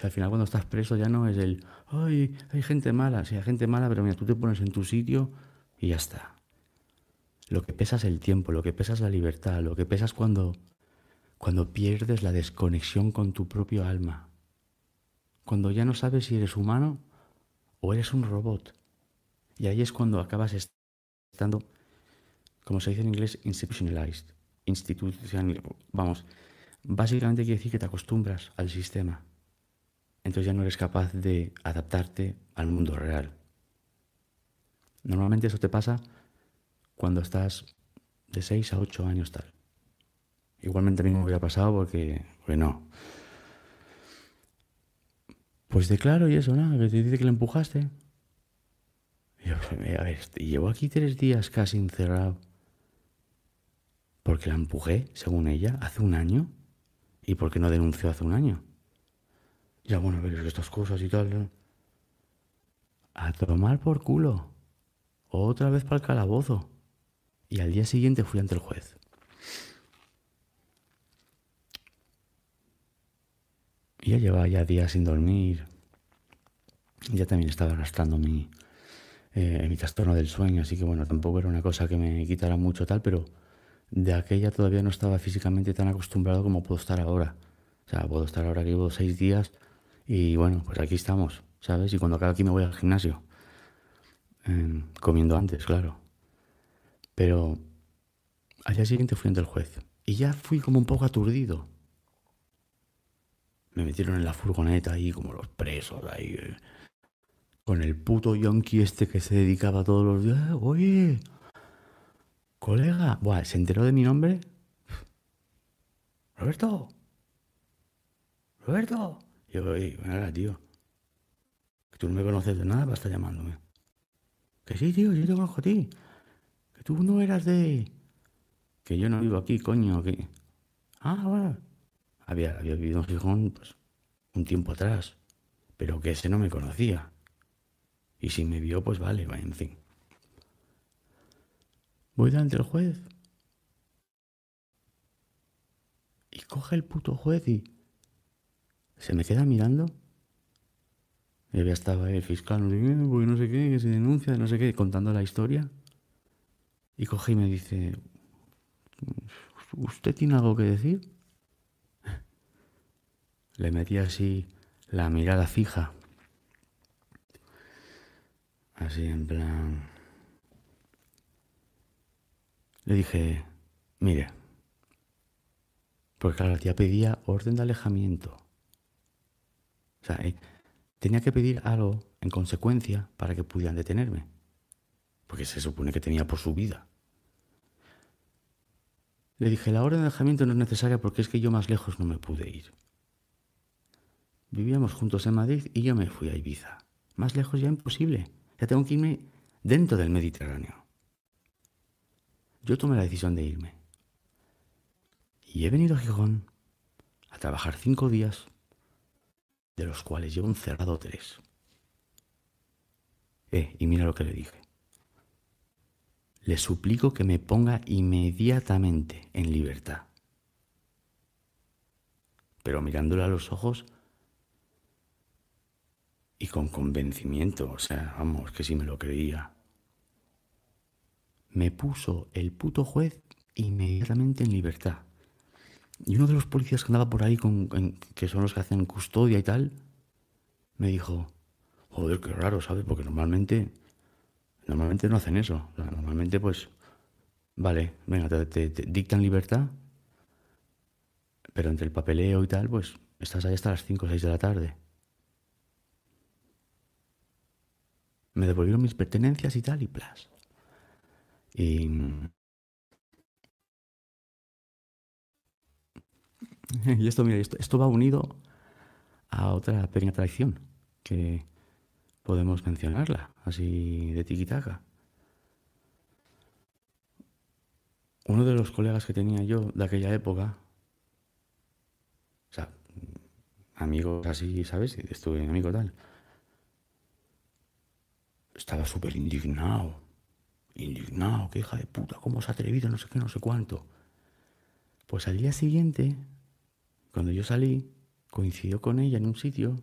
D: Al final cuando estás preso ya no es el, ay, hay gente mala, sí, hay gente mala, pero mira, tú te pones en tu sitio y ya está. Lo que pesa es el tiempo, lo que pesa es la libertad, lo que pesa es cuando, cuando pierdes la desconexión con tu propio alma. Cuando ya no sabes si eres humano o eres un robot. Y ahí es cuando acabas est- estando, como se dice en inglés, institutionalized. Institucional, vamos, básicamente quiere decir que te acostumbras al sistema. Entonces ya no eres capaz de adaptarte al mundo real. Normalmente eso te pasa cuando estás de 6 a 8 años tal. Igualmente a mí me hubiera pasado porque, porque no. Pues declaro y eso, nada, que te dice que le empujaste. Y yo, a ver, llevo aquí tres días casi encerrado. Porque la empujé, según ella, hace un año. ¿Y por qué no denunció hace un año? Ya, bueno, a ver, es que estas cosas y tal. A tomar por culo. Otra vez para el calabozo. Y al día siguiente fui ante el juez. Ya llevaba ya días sin dormir. Ya también estaba arrastrando mi, eh, mi trastorno del sueño, así que bueno, tampoco era una cosa que me quitara mucho tal, pero de aquella todavía no estaba físicamente tan acostumbrado como puedo estar ahora. O sea, puedo estar ahora que llevo seis días y bueno, pues aquí estamos, ¿sabes? Y cuando acabo aquí me voy al gimnasio. Em, comiendo antes, claro. Pero al día siguiente fui ante el juez y ya fui como un poco aturdido. Me metieron en la furgoneta ahí como los presos ahí. eh, Con el puto yonki este que se dedicaba todos los días. "Eh, Oye, colega. Buah, se enteró de mi nombre. Roberto. Roberto. Yo, oye, ven acá, tío. Que tú no me conoces de nada para estar llamándome. Que sí, tío, yo te conozco a ti. Que tú no eras de... Que yo no vivo aquí, coño, que... Ah, bueno. Había, había vivido en Gijón, pues, un tiempo atrás. Pero que ese no me conocía. Y si me vio, pues vale, va, en fin. Voy delante del juez. Y coge el puto juez y... Se me queda mirando. Y había estado el fiscal, no sé qué, porque no sé qué, que se denuncia, no sé qué, contando la historia. Y coge y me dice, ¿usted tiene algo que decir? Le metí así la mirada fija. Así en plan... Le dije, mire, porque claro, la tía pedía orden de alejamiento. O sea, eh, tenía que pedir algo en consecuencia para que pudieran detenerme. Porque se supone que tenía por su vida. Le dije, la orden de alejamiento no es necesaria porque es que yo más lejos no me pude ir. Vivíamos juntos en Madrid y yo me fui a Ibiza. Más lejos ya imposible. Ya tengo que irme dentro del Mediterráneo. Yo tomé la decisión de irme. Y he venido a Gijón a trabajar cinco días, de los cuales llevo encerrado tres. Eh, y mira lo que le dije. Le suplico que me ponga inmediatamente en libertad. Pero mirándole a los ojos y con convencimiento, o sea, vamos, que si me lo creía. Me puso el puto juez inmediatamente en libertad. Y uno de los policías que andaba por ahí, con, en- que son los que hacen custodia y tal, me dijo, joder, qué raro, ¿sabes? Porque normalmente, normalmente no hacen eso. Normalmente, pues, vale, venga, te, te- te dictan libertad, pero entre el papeleo y tal, pues, estás ahí hasta las 5 o 6 de la tarde. Me devolvieron mis pertenencias y tal, y plas. Y... Esto, mira, esto, esto va unido a otra pequeña traición que podemos mencionarla, así de tiquitaca. Uno de los colegas que tenía yo de aquella época, o sea, amigos así, ¿sabes? Estuve amigo tal, estaba súper indignado, indignado, que hija de puta, cómo se ha atrevido, no sé qué, no sé cuánto. Pues al día siguiente, cuando yo salí, coincidió con ella en un sitio.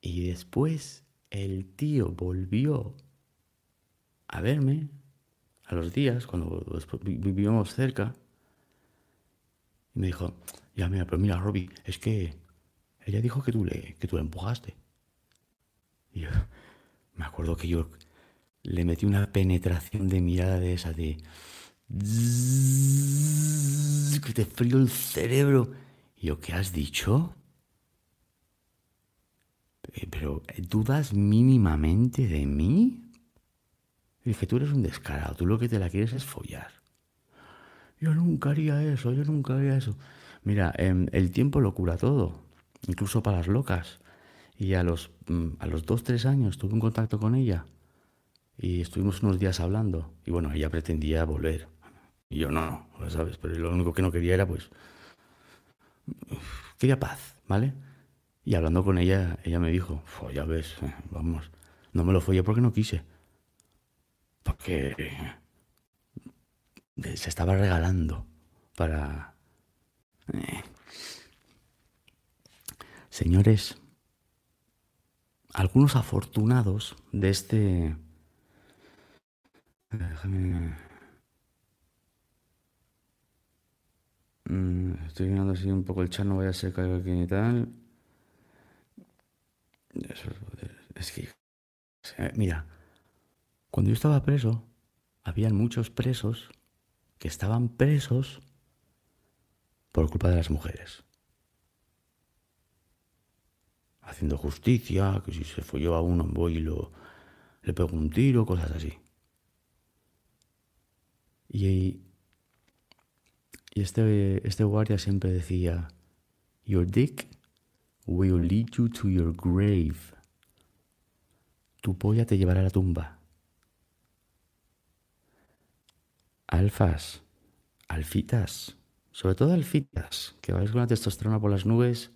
D: Y después el tío volvió a verme a los días, cuando vivíamos cerca. Y me dijo, ya mira, pero mira, Robbie, es que ella dijo que tú le, que tú la empujaste. Yo me acuerdo que yo le metí una penetración de mirada de esa de que te frío el cerebro. Y yo, ¿qué has dicho? Eh, Pero, ¿dudas mínimamente de mí? Y dije, tú eres un descarado, tú lo que te la quieres es follar. Yo nunca haría eso, yo nunca haría eso. Mira, em, el tiempo lo cura todo, incluso para las locas. Y a los, mm, a los dos, tres años tuve un contacto con ella y estuvimos unos días hablando. Y bueno, ella pretendía volver. Y yo no, no, ¿sabes? Pero lo único que no quería era, pues, quería paz, ¿vale? Y hablando con ella, ella me dijo, "Fo, ya ves, eh, vamos, no me lo follé porque no quise. Porque eh, se estaba regalando para, Eh. Señores, algunos afortunados de este... Déjame... Mm, estoy mirando así un poco el chat, no vaya a ser que aquí y tal. Es que... Mira, cuando yo estaba preso, habían muchos presos que estaban presos por culpa de las mujeres. Haciendo justicia, que si se folló a uno voy y lo, le pego un tiro, cosas así. Y, y este, este guardia siempre decía, Your dick will lead you to your grave. Tu polla te llevará a la tumba. Alfas, alfitas, sobre todo alfitas, que vais con la testosterona por las nubes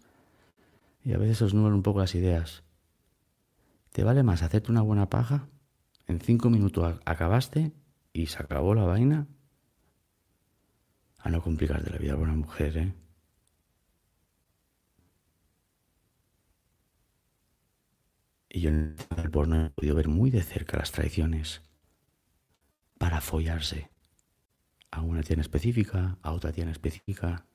D: y a veces os nublan un poco las ideas. ¿Te vale más hacerte una buena paja? En cinco minutos acabaste y se acabó la vaina. A no complicarte la vida a una mujer, ¿eh? Y yo en el porno he podido ver muy de cerca las traiciones para follarse a una tienda específica, a otra tienda específica.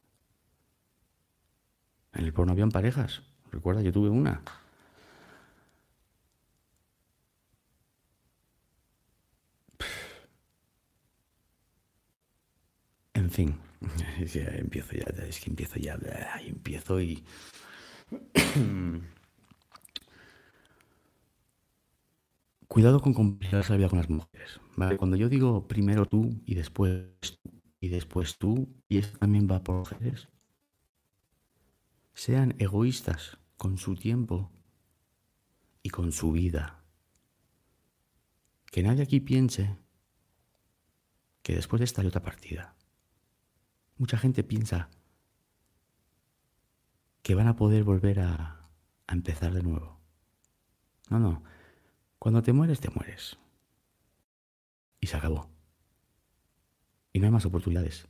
D: En el porno habían parejas. Recuerda, yo tuve una. En fin, empiezo ya, es que empiezo ya, empiezo y... Cuidado con complicarse la vida con las mujeres. Cuando yo digo primero tú y después tú y después tú, y esto también va por mujeres, sean egoístas con su tiempo y con su vida. Que nadie aquí piense que después de esta hay otra partida. Mucha gente piensa que van a poder volver a, a empezar de nuevo. No, no. Cuando te mueres, te mueres. Y se acabó. Y no hay más oportunidades.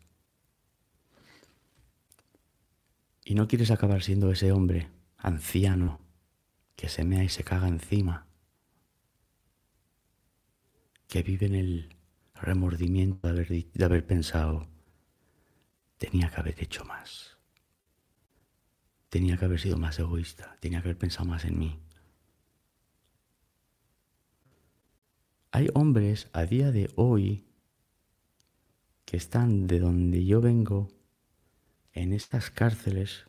D: Y no quieres acabar siendo ese hombre anciano que se mea y se caga encima, que vive en el remordimiento de haber, de haber pensado, tenía que haber hecho más, tenía que haber sido más egoísta, tenía que haber pensado más en mí. Hay hombres a día de hoy que están de donde yo vengo en estas cárceles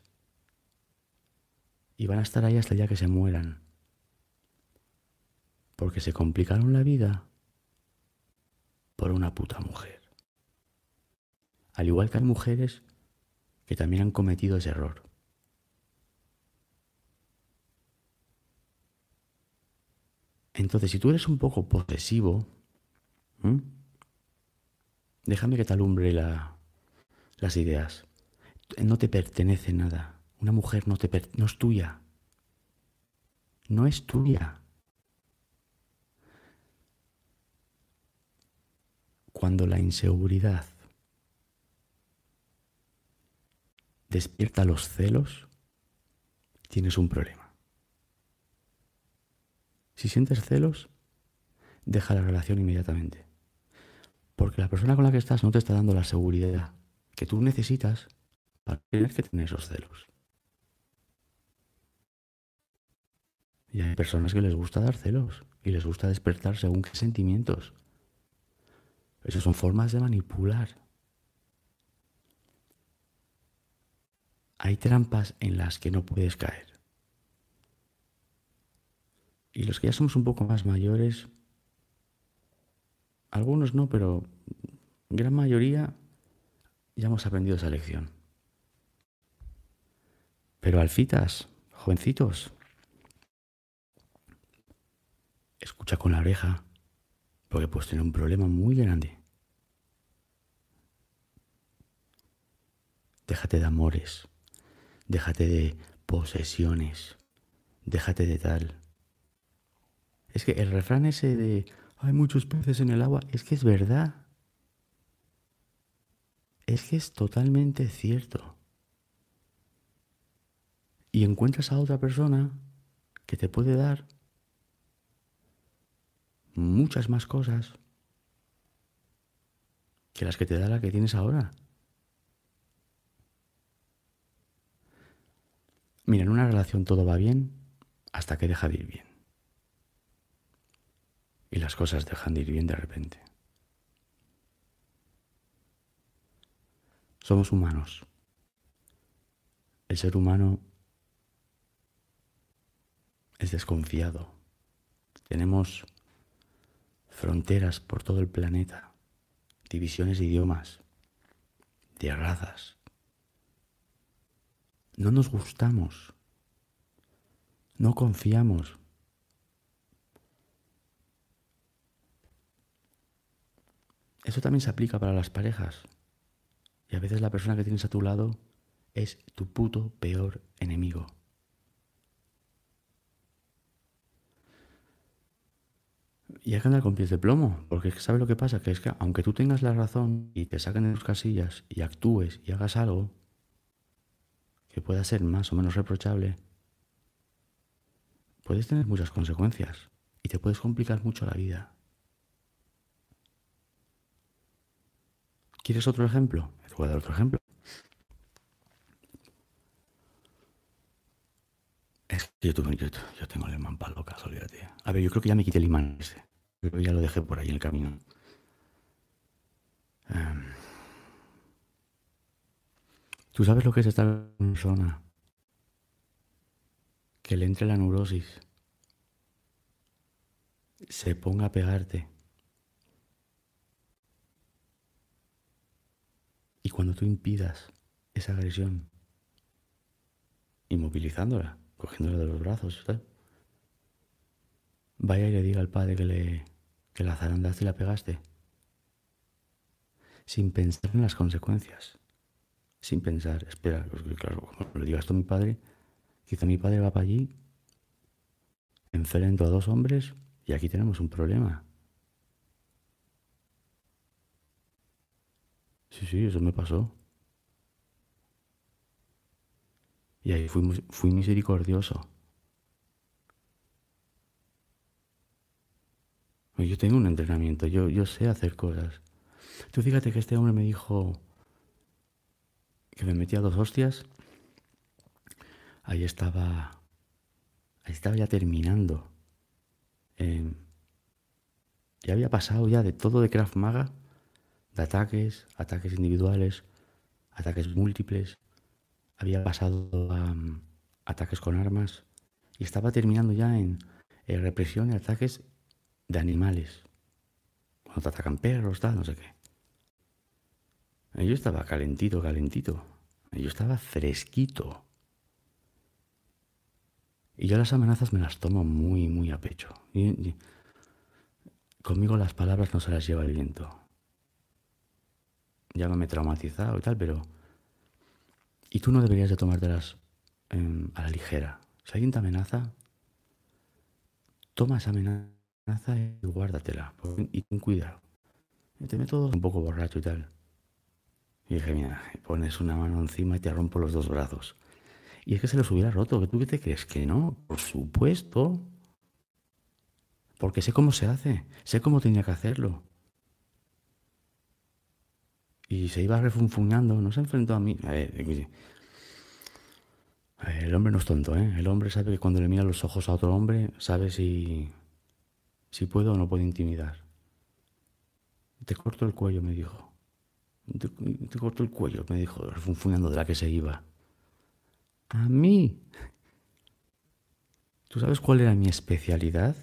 D: y van a estar ahí hasta el que se mueran. Porque se complicaron la vida por una puta mujer. Al igual que hay mujeres que también han cometido ese error. Entonces, si tú eres un poco posesivo, déjame que te alumbre las ideas. No te pertenece nada. Una mujer no, te no es tuya. No es tuya. Cuando la inseguridad despierta los celos, tienes un problema. Si sientes celos, deja la relación inmediatamente. Porque la persona con la que estás no te está dando la seguridad que tú necesitas para tener que tener esos celos. Y hay personas que les gusta dar celos y les gusta despertar según qué sentimientos. Esas son formas de manipular. Hay trampas en las que no puedes caer. Y los que ya somos un poco más mayores, algunos no, pero gran mayoría ya hemos aprendido esa lección. Pero alfitas, jovencitos, escucha con la oreja, porque puedes tener un problema muy grande. Déjate de amores, déjate de posesiones, déjate de tal. Es que el refrán ese de hay muchos peces en el agua, es que es verdad. Es que es totalmente cierto. y encuentras a otra persona que te puede dar muchas más cosas que las que te da la que tienes ahora. Mira, en una relación todo va bien hasta que deja de ir bien. Y las cosas dejan de ir bien de repente. Somos humanos. El ser humano es desconfiado. Tenemos fronteras por todo el planeta, divisiones de idiomas, de razas. No nos gustamos, no confiamos. Eso también se aplica para las parejas. Y a veces la persona que tienes a tu lado es tu puto peor enemigo. Y hay que andar con pies de plomo, porque ¿sabes lo que pasa? Que es que aunque tú tengas la razón y te saquen de tus casillas y actúes y hagas algo que pueda ser más o menos reprochable, puedes tener muchas consecuencias y te puedes complicar mucho la vida. ¿Quieres otro ejemplo? Te voy a dar otro ejemplo. Es que yo, tengo el imán para loca, olvídate. A ver, yo creo que ya me quité el imán ese. Pero ya lo dejé por ahí el camino. Em, ¿Tú sabes lo que es esta persona? Que le entre la neurosis. Se ponga a pegarte. Y cuando tú impidas esa agresión, inmovilizándola, cogiéndola de los brazos, vaya y le diga al padre que, le, que la zarandaste y la pegaste, sin pensar en las consecuencias, sin pensar, espera, claro, le digas esto a mi padre, quizá mi padre va para allí, enfrento a dos hombres y aquí tenemos un problema. Sí, sí, eso me pasó. Y ahí fui misericordioso. Yo tengo un entrenamiento, yo, yo sé hacer cosas. Tú fíjate que este hombre me dijo que me metía dos hostias. Ahí estaba, ahí estaba ya terminando. ya había pasado ya de todo de Krav Maga de ataques, ataques individuales, ataques múltiples. Había pasado a mm, ataques con armas y estaba terminando ya en, represión y ataques de animales. Cuando te atacan perros, tal, no sé qué. Yo estaba calentito, calentito. Yo estaba fresquito. Y yo las amenazas me las tomo muy, muy a pecho. conmigo las palabras no se las lleva el viento ya me he traumatizado y tal, pero... Y tú no deberías de tomártelas em, a la ligera. Si alguien te amenaza, toma esa amenaza y guárdatela. Y ten cuidado. Y te meto un poco borracho y tal. Y dije, mira, pones una mano encima y te rompo los dos brazos. Y es que se los hubiera roto. ¿Tú qué te crees? Que no, por supuesto. Porque sé cómo se hace. Sé cómo tenía que hacerlo. Y se iba refunfuñando, no se enfrentó a mí. A ver, el hombre no es tonto, ¿eh? El hombre sabe que cuando le mira los ojos a otro hombre, sabe si, si puede o no puede intimidar. Te corto el cuello, me dijo. Te, te corto el cuello, me dijo, refunfuñando de la que se iba. A mí. ¿Tú sabes cuál era mi especialidad?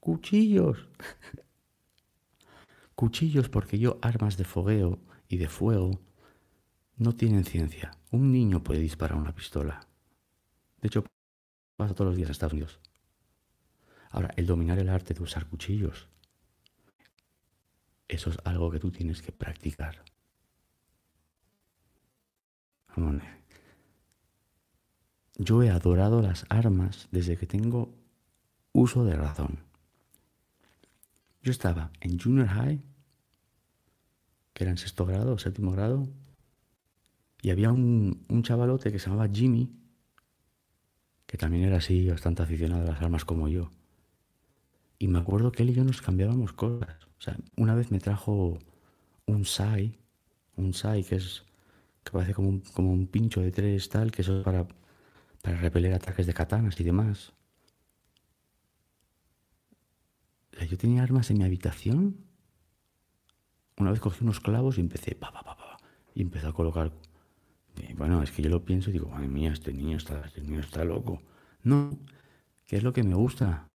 D: Cuchillos. Cuchillos porque yo armas de fogueo y de fuego no tienen ciencia. Un niño puede disparar una pistola. De hecho, pasa todos los días en Estados Unidos. Ahora, el dominar el arte de usar cuchillos, eso es algo que tú tienes que practicar. Yo he adorado las armas desde que tengo uso de razón. Yo estaba en junior high, que era en sexto grado, séptimo grado, y había un, chavalote que se llamaba Jimmy, que también era así, bastante aficionado a las armas como yo. Y me acuerdo que él y yo nos cambiábamos cosas. O sea, una vez me trajo un SAI, un SAI que es que parece como un, como un pincho de tres tal, que es para, para repeler ataques de katanas y demás. yo tenía armas en mi habitación. Una vez cogí unos clavos y empecé, pa, pa, pa, pa, y empecé a colocar. bueno, es que yo lo pienso y digo, madre mía, este niño está, este niño está loco. No, que es lo que me gusta.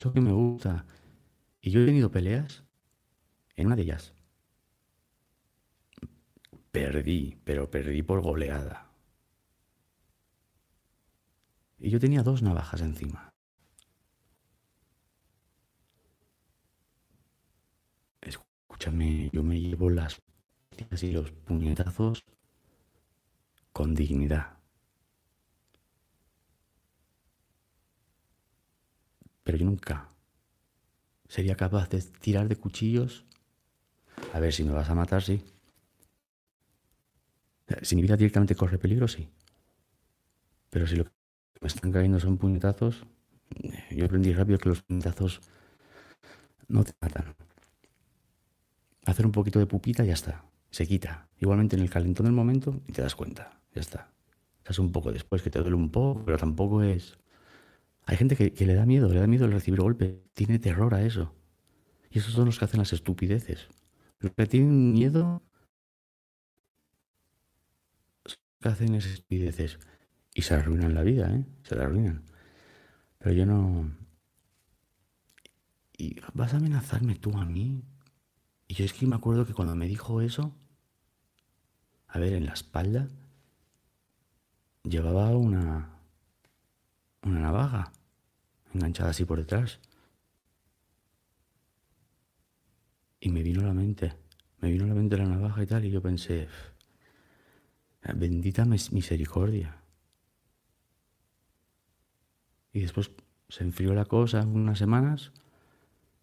D: Es lo que me gusta. Y yo he tenido peleas. En una de ellas. Perdí, pero perdí por goleada. Y yo tenía dos navajas encima. Escúchame, yo me llevo las y los puñetazos con dignidad. Pero yo nunca sería capaz de tirar de cuchillos. A ver, si me vas a matar, sí. Si mi vida directamente corre peligro, sí. Pero si lo que me están cayendo son puñetazos, yo aprendí rápido que los puñetazos no te matan hacer un poquito de pupita y ya está. Se quita. Igualmente en el calentón del momento y te das cuenta. Ya está. Es un poco después que te duele un poco, pero tampoco es. Hay gente que, le da miedo, le da miedo el recibir golpe. Tiene terror a eso. Y esos son los que hacen las estupideces. Los que tienen miedo. Que hacen esas estupideces. Y se arruinan la vida, ¿eh? Se la arruinan. Pero yo no. ¿Y vas a amenazarme tú a mí? Y yo es que me acuerdo que cuando me dijo eso, a ver, en la espalda, llevaba una, una navaja enganchada así por detrás. Y me vino a la mente, me vino a la mente la navaja y tal, y yo pensé, bendita misericordia. Y después se enfrió la cosa unas semanas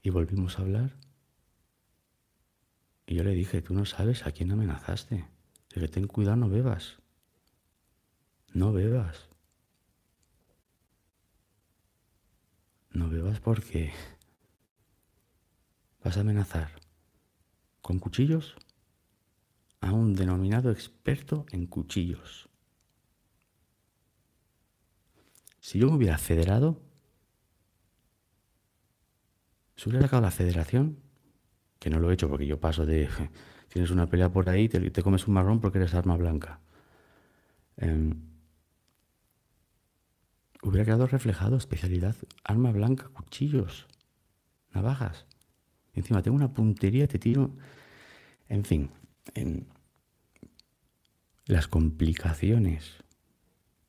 D: y volvimos a hablar. Y yo le dije, tú no sabes a quién amenazaste. Le dije, ten cuidado, no bebas. No bebas. No bebas porque vas a amenazar con cuchillos a un denominado experto en cuchillos. Si yo me hubiera federado, si hubiera sacado la federación, que no lo he hecho porque yo paso de, tienes una pelea por ahí, te, te comes un marrón porque eres arma blanca. Em, hubiera quedado reflejado, especialidad, arma blanca, cuchillos, navajas. encima tengo una puntería, te tiro. En fin, en las complicaciones.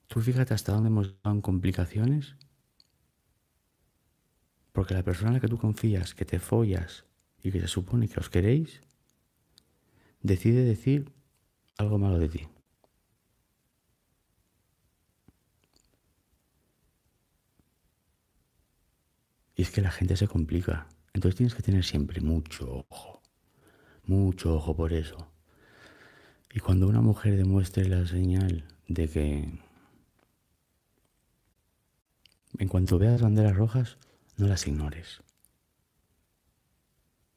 D: Tú fíjate hasta dónde hemos llegado en complicaciones. Porque la persona en la que tú confías, que te follas, y que se supone que os queréis, decide decir algo malo de ti. Y es que la gente se complica. Entonces tienes que tener siempre mucho ojo. Mucho ojo por eso. Y cuando una mujer demuestre la señal de que en cuanto veas banderas rojas, no las ignores.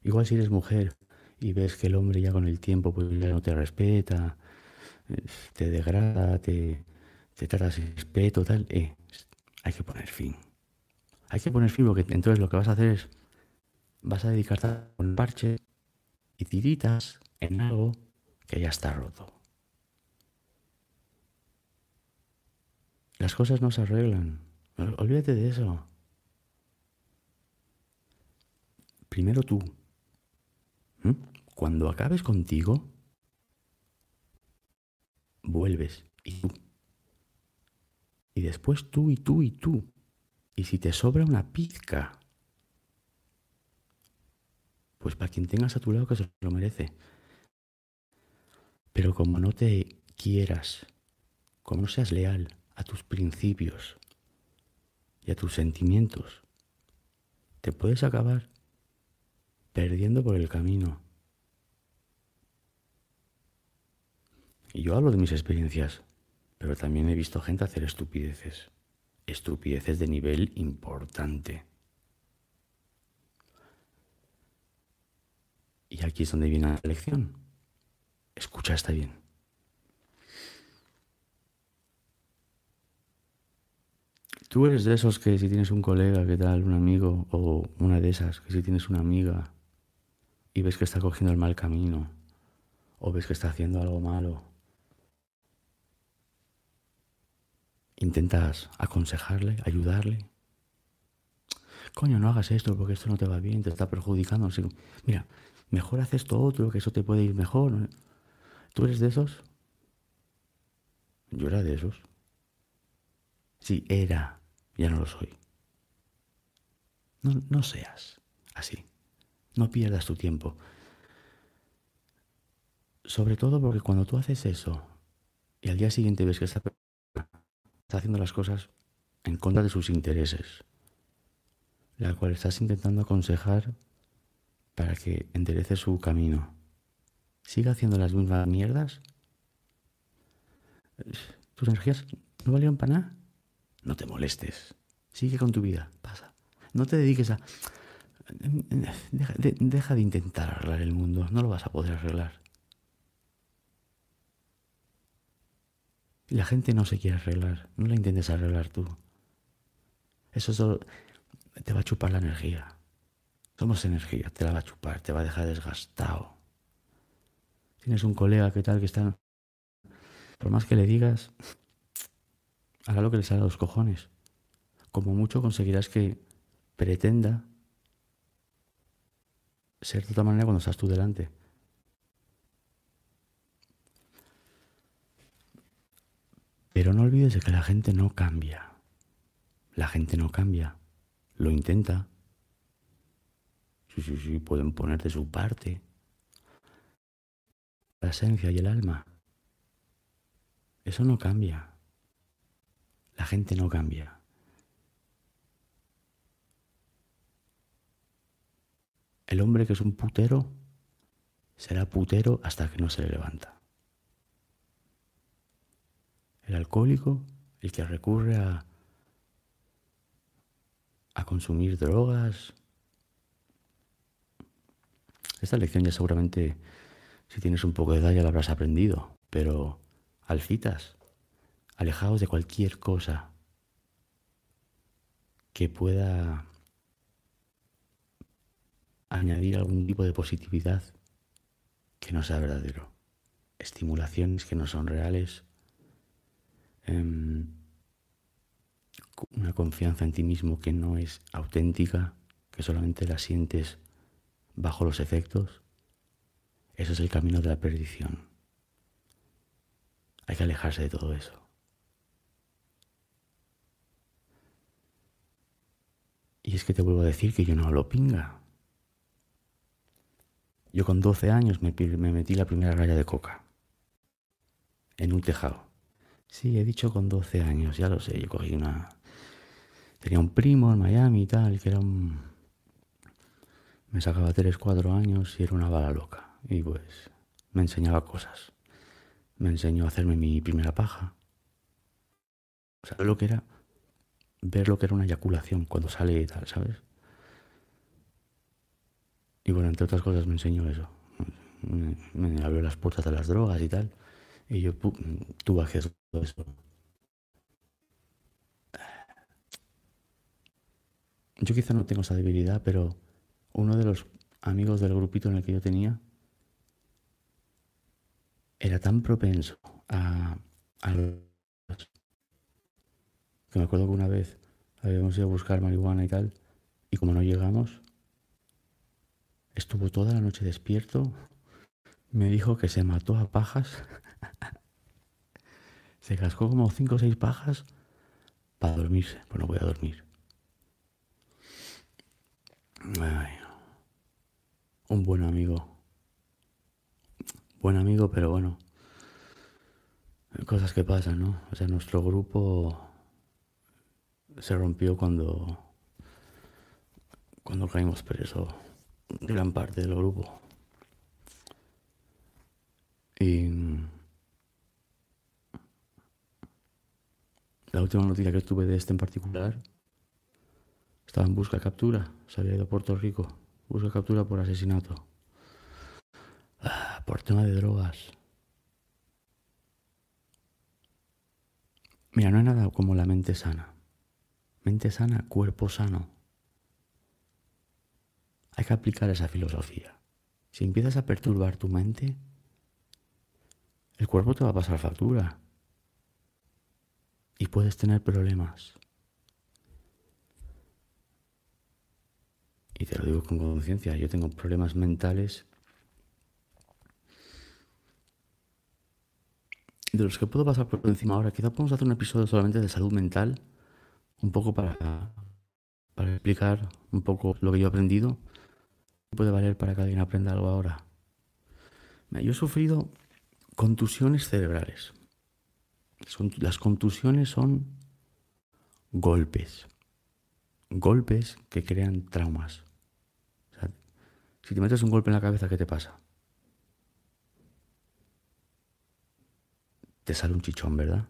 D: Igual si eres mujer y ves que el hombre ya con el tiempo pues ya no te respeta, eh, te degrada, te, te trata sin respeto, tal, eh, hay que poner fin. Hay que poner fin porque entonces lo que vas a hacer es, vas a dedicarte a un parche y tiritas en algo que ya está roto. Las cosas no se arreglan. Olvídate de eso. Primero tú. ¿Mm? Cuando acabes contigo, vuelves y tú. Y después tú y tú y tú. Y si te sobra una pizca, pues para quien tengas a tu lado que se lo merece. Pero como no te quieras, como no seas leal a tus principios y a tus sentimientos, te puedes acabar perdiendo por el camino. Y yo hablo de mis experiencias pero también he visto gente hacer estupideces. Estupideces de nivel importante. Y aquí es donde viene la lección. Escucha, está bien. Tú eres de esos que si tienes un colega, ¿qué tal? Un amigo, o una de esas, que si tienes una amiga y ves que está cogiendo el mal camino, o ves que está haciendo algo malo, intentas aconsejarle, ayudarle. Coño, no hagas esto porque esto no te va bien, te está perjudicando. Mira, mejor haz esto otro, que eso te puede ir mejor. ¿Tú eres de esos? Yo era de esos. Sí, era. Ya no lo soy. No, no seas así. No pierdas tu tiempo. Sobre todo porque cuando tú haces eso y al día siguiente ves que esa haciendo las cosas en contra de sus intereses, la cual estás intentando aconsejar para que enderece su camino, siga haciendo las mismas mierdas, tus energías no valieron para nada. No te molestes. Sigue con tu vida. Pasa. No te dediques a... Deja de, intentar arreglar el mundo. No lo vas a poder arreglar. La gente no se quiere arreglar. No la intentes arreglar tú. Eso solo te va a chupar la energía. Somos energía. Te la va a chupar. Te va a dejar desgastado. Tienes un colega que tal que está... Por más que le digas, hará lo que le salga a los cojones como mucho conseguirás que pretenda ser de otra manera cuando estás tú delante. Pero no olvides que la gente no cambia. La gente no cambia. Lo intenta. Sí, sí, sí, pueden poner de su parte. La esencia y el alma. Eso no cambia. La gente no cambia. El hombre que es un putero será putero hasta que no se le levanta. Alcohólico, el que recurre a, a consumir drogas. Esta lección ya seguramente, si tienes un poco de edad, ya la habrás aprendido, pero alfitas, alejados de cualquier cosa que pueda añadir algún tipo de positividad que no sea verdadero, estimulaciones que no son reales, em, una confianza en ti mismo que no es auténtica, que solamente la sientes bajo los efectos, eso es el camino de la perdición. Hay que alejarse de todo eso. Y es que te vuelvo a decir que yo no lo pinga. Yo con 12 años me, metí la primera raya de coca. En un tejado. Sí, he dicho con 12 años, ya lo sé. Yo cogí una... Tenía un primo en Miami y tal, que era un... Me sacaba 3, 4 años y era una bala loca. Y pues me enseñaba cosas. Me enseñó a hacerme mi primera paja. ¿Sabes lo que era? Ver lo que era una eyaculación cuando sale y tal, ¿sabes? Y bueno, entre otras cosas me enseñó eso. Me, abrió las puertas de las drogas y tal. Y yo acceso a todo eso. Yo quizá no tengo esa debilidad, pero uno de los amigos del grupito en el que yo tenía era tan propenso a, a que me acuerdo que una vez habíamos ido a buscar marihuana y tal, y como no llegamos, Estuvo toda la noche despierto. Me dijo que se mató a pajas. se cascó como cinco o seis pajas para dormirse. Pues no voy a dormir. un buen amigo. Buen amigo, pero bueno. Cosas que pasan, ¿no? O sea, nuestro grupo se rompió cuando cuando caímos preso gran parte del grupo. Y la última noticia que tuve de este en particular, estaba en busca captura, se había ido a Puerto Rico, busca captura por asesinato, ah, por tema de drogas. Mira, no hay nada como la mente sana. Mente sana, cuerpo sano. Hay que aplicar esa filosofía. Si empiezas a perturbar tu mente, el cuerpo te va a pasar factura. Y puedes tener problemas. Y te lo digo con conciencia, yo tengo problemas mentales de los que puedo pasar por encima ahora. Quizá podemos hacer un episodio solamente de salud mental, un poco para, para explicar un poco lo que yo he aprendido. Puede valer para que alguien aprenda algo ahora. Yo he sufrido contusiones cerebrales. Las contusiones son golpes. Golpes que crean traumas. si te metes un golpe en la cabeza, ¿qué te pasa? te sale un chichón, ¿verdad?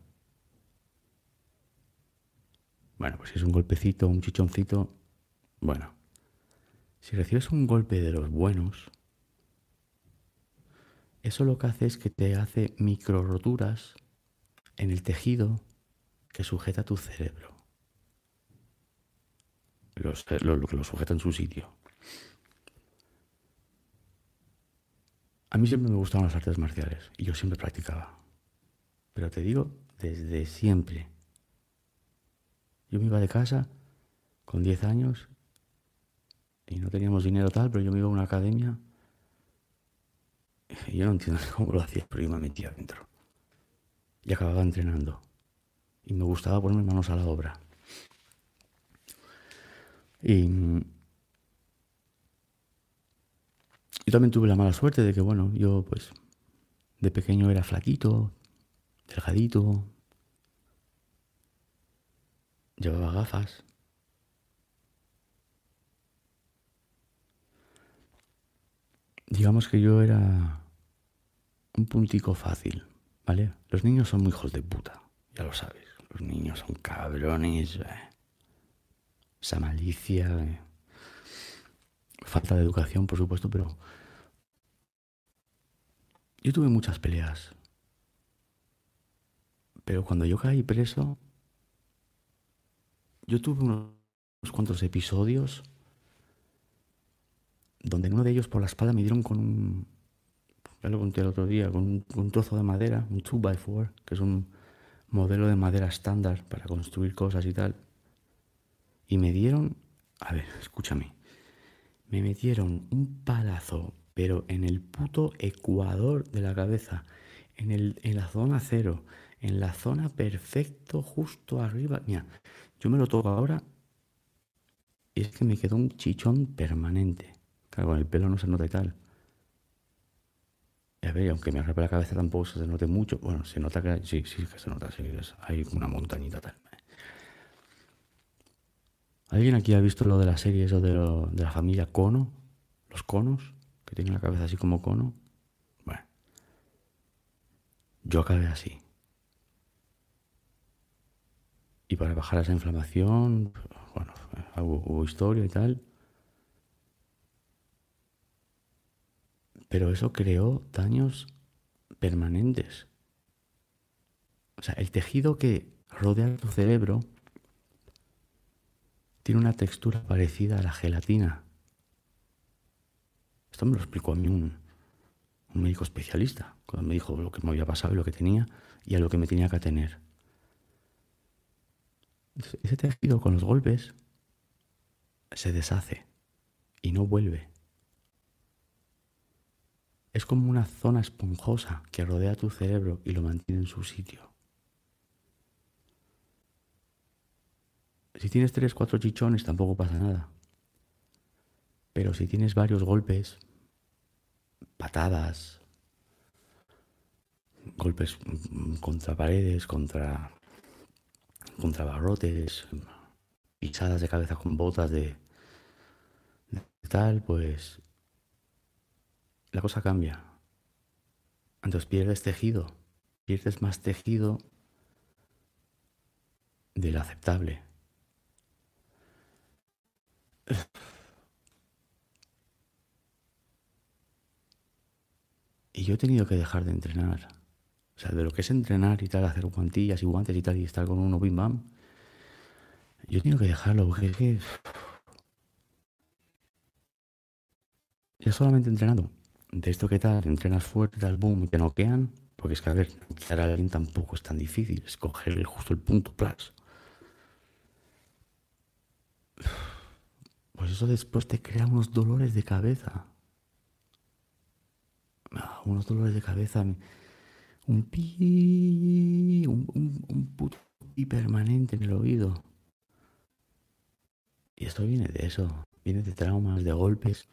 D: Bueno, pues si es un golpecito, un chichoncito, bueno. Si recibes un golpe de los buenos, eso lo que hace es que te hace micro roturas en el tejido que sujeta tu cerebro. lo que lo sujeta en su sitio. A mí siempre me gustaban las artes marciales y yo siempre practicaba. Pero te digo, desde siempre. Yo me iba de casa con 10 años y no teníamos dinero tal, pero yo me iba a una academia y yo no entiendo cómo lo hacía, pero yo me metía adentro. Y acababa entrenando. Y me gustaba ponerme manos a la obra. Y yo también tuve la mala suerte de que, bueno, yo pues de pequeño era flaquito, delgadito, llevaba gafas. Digamos que yo era un puntico fácil, ¿vale? Los niños son muy hijos de puta, ya lo sabes. Los niños son cabrones. Eh. Esa malicia. Eh. Falta de educación, por supuesto, pero yo tuve muchas peleas pero cuando yo caí preso, yo tuve unos, cuantos episodios donde en uno de ellos por la espalda me dieron con un, ya lo conté el otro día, con un, trozo de madera, un 2x4, que es un modelo de madera estándar para construir cosas y tal. Y me dieron, a ver, escúchame, me metieron un palazo, pero en el puto ecuador de la cabeza, en, el, en la zona cero, en la zona perfecto, justo arriba. Mira, yo me lo toco ahora y es que me quedó un chichón permanente. Claro, con el pelo no se nota y tal. A ver, aunque me arrepe la cabeza tampoco se note mucho. Bueno, se nota que sí, sí que se nota, sí, hay una montañita tal. ¿Alguien aquí ha visto lo de la serie, eso de, la familia Cono? Los conos, que tienen la cabeza así como cono. Bueno, yo acabé así. Y para bajar esa inflamación, bueno, hubo, historia y tal. Pero eso creó daños permanentes. O sea, el tejido que rodea tu cerebro tiene una textura parecida a la gelatina. Esto me lo explicó a mí un, un médico especialista, cuando me dijo lo que me había pasado y lo que tenía y a lo que me tenía que atener. Ese tejido con los golpes se deshace y no vuelve. Es como una zona esponjosa que rodea tu cerebro y lo mantiene en su sitio. Si tienes tres, cuatro chichones tampoco pasa nada. Pero si tienes varios golpes, patadas, golpes contra paredes, contra contra barrotes, pisadas de cabeza con botas de, tal, pues la cosa cambia. Entonces pierdes tejido, pierdes más tejido de lo aceptable. Y yo he tenido que dejar de entrenar. O sea, de lo que es entrenar y tal, hacer guantillas y guantes y tal, y estar con uno bim bam. Yo he tenido que dejarlo, porque es que. Ya solamente entrenando. De esto que tal, entrenas fuerte, tal, boom, y te noquean. Porque es que, a ver, noquear a alguien tampoco es tan difícil. Escoger justo el punto, plus. Pues eso después te crea unos dolores de cabeza. Ah, unos dolores de cabeza. Un pi. Un, un, un puto pi permanente en el oído. Y esto viene de eso. Viene de traumas, de golpes.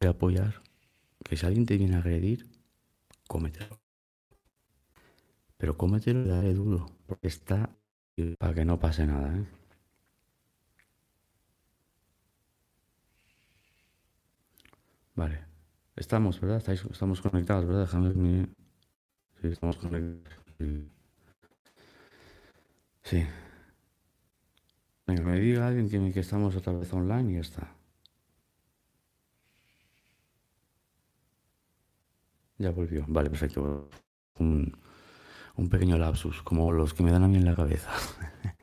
D: De apoyar. Que si alguien te viene a agredir, cómetelo. Pero cómetelo y dale duro. Porque está para que no pase nada, ¿eh? Vale. Estamos, ¿verdad? ¿Estáis, estamos conectados, ¿verdad? Déjame mi... Sí, estamos conectados. Sí. Venga, me diga alguien que, que estamos otra vez online y ya está. Ya volvió. Vale, perfecto. Un, un pequeño lapsus, como los que me dan a mí en la cabeza.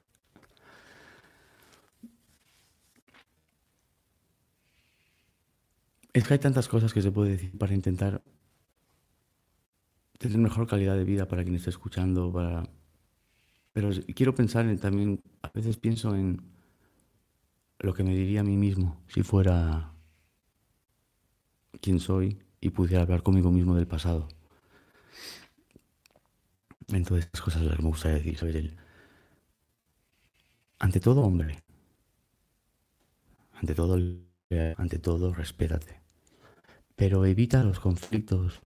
D: es que hay tantas cosas que se puede decir para intentar tener mejor calidad de vida para quien esté escuchando, para... Pero quiero pensar en, también, a veces pienso en lo que me diría a mí mismo si fuera quien soy y pudiera hablar conmigo mismo del pasado. Entonces, estas cosas las me gustaría decir, ¿sabes? ante todo, hombre. Ante todo, ante todo, respétate. Pero evita los conflictos.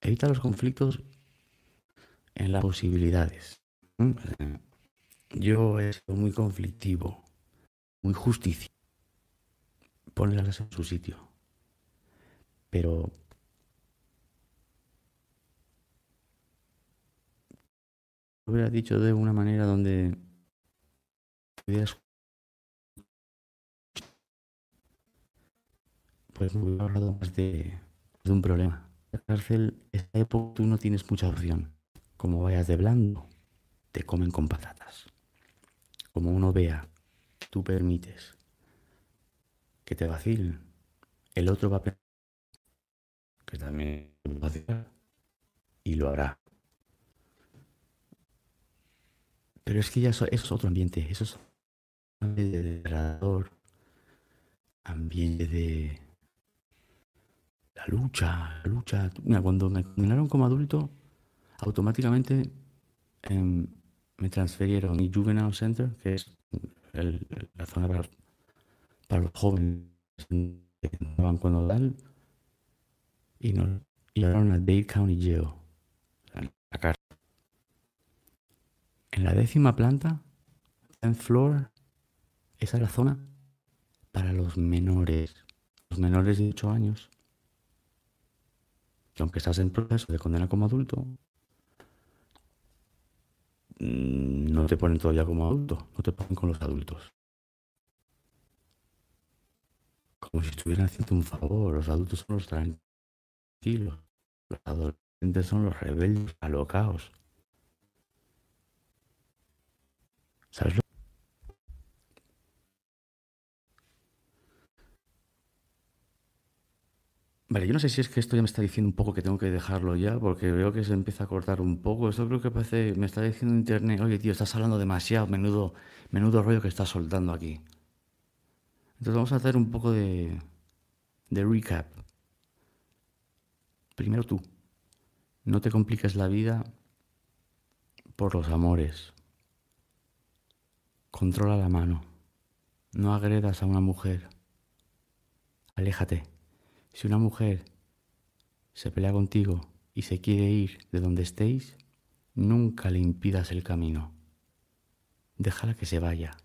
D: Evita los conflictos en las posibilidades. Yo he sido muy conflictivo, muy justicia. Ponlas en su sitio. Pero lo hubiera dicho de una manera donde pudieras pues me hubiera hablado más de, un problema. La cárcel, esta época tú no tienes mucha opción. Como vayas de blando, te comen con patatas. Como uno vea, tú permites que te vacilen, el otro va a que también va a y lo hará. Pero es que ya eso, es otro ambiente, eso es ambiente de depredador, ambiente de la lucha, la lucha. Cuando me condenaron como adulto, automáticamente em, me transfirieron a mi Juvenile Center, que es la zona para, los jóvenes que cuando tal, y nos llevaron a Dade County Jail, la. En la décima planta, en floor, esa es la zona para los menores, los menores de 8 años. Que aunque estás en proceso de condena como adulto, mm, no te ponen todavía como adulto, no te ponen con los adultos. Como si estuvieran haciendo un favor, los adultos son los los adolescentes son los rebeldes, alocados. ¿Sabes Vale, yo no sé si es que esto ya me está diciendo un poco que tengo que dejarlo ya, porque veo que se empieza a cortar un poco. Esto creo que parece, me está diciendo internet, oye tío, estás hablando demasiado, menudo, menudo rollo que estás soltando aquí. Entonces vamos a hacer un poco de, de recap. Primero tú, no te compliques la vida por los amores. Controla la mano. No agredas a una mujer. Aléjate. Si una mujer se pelea contigo y se quiere ir de donde estéis, nunca le impidas el camino. Déjala que se vaya.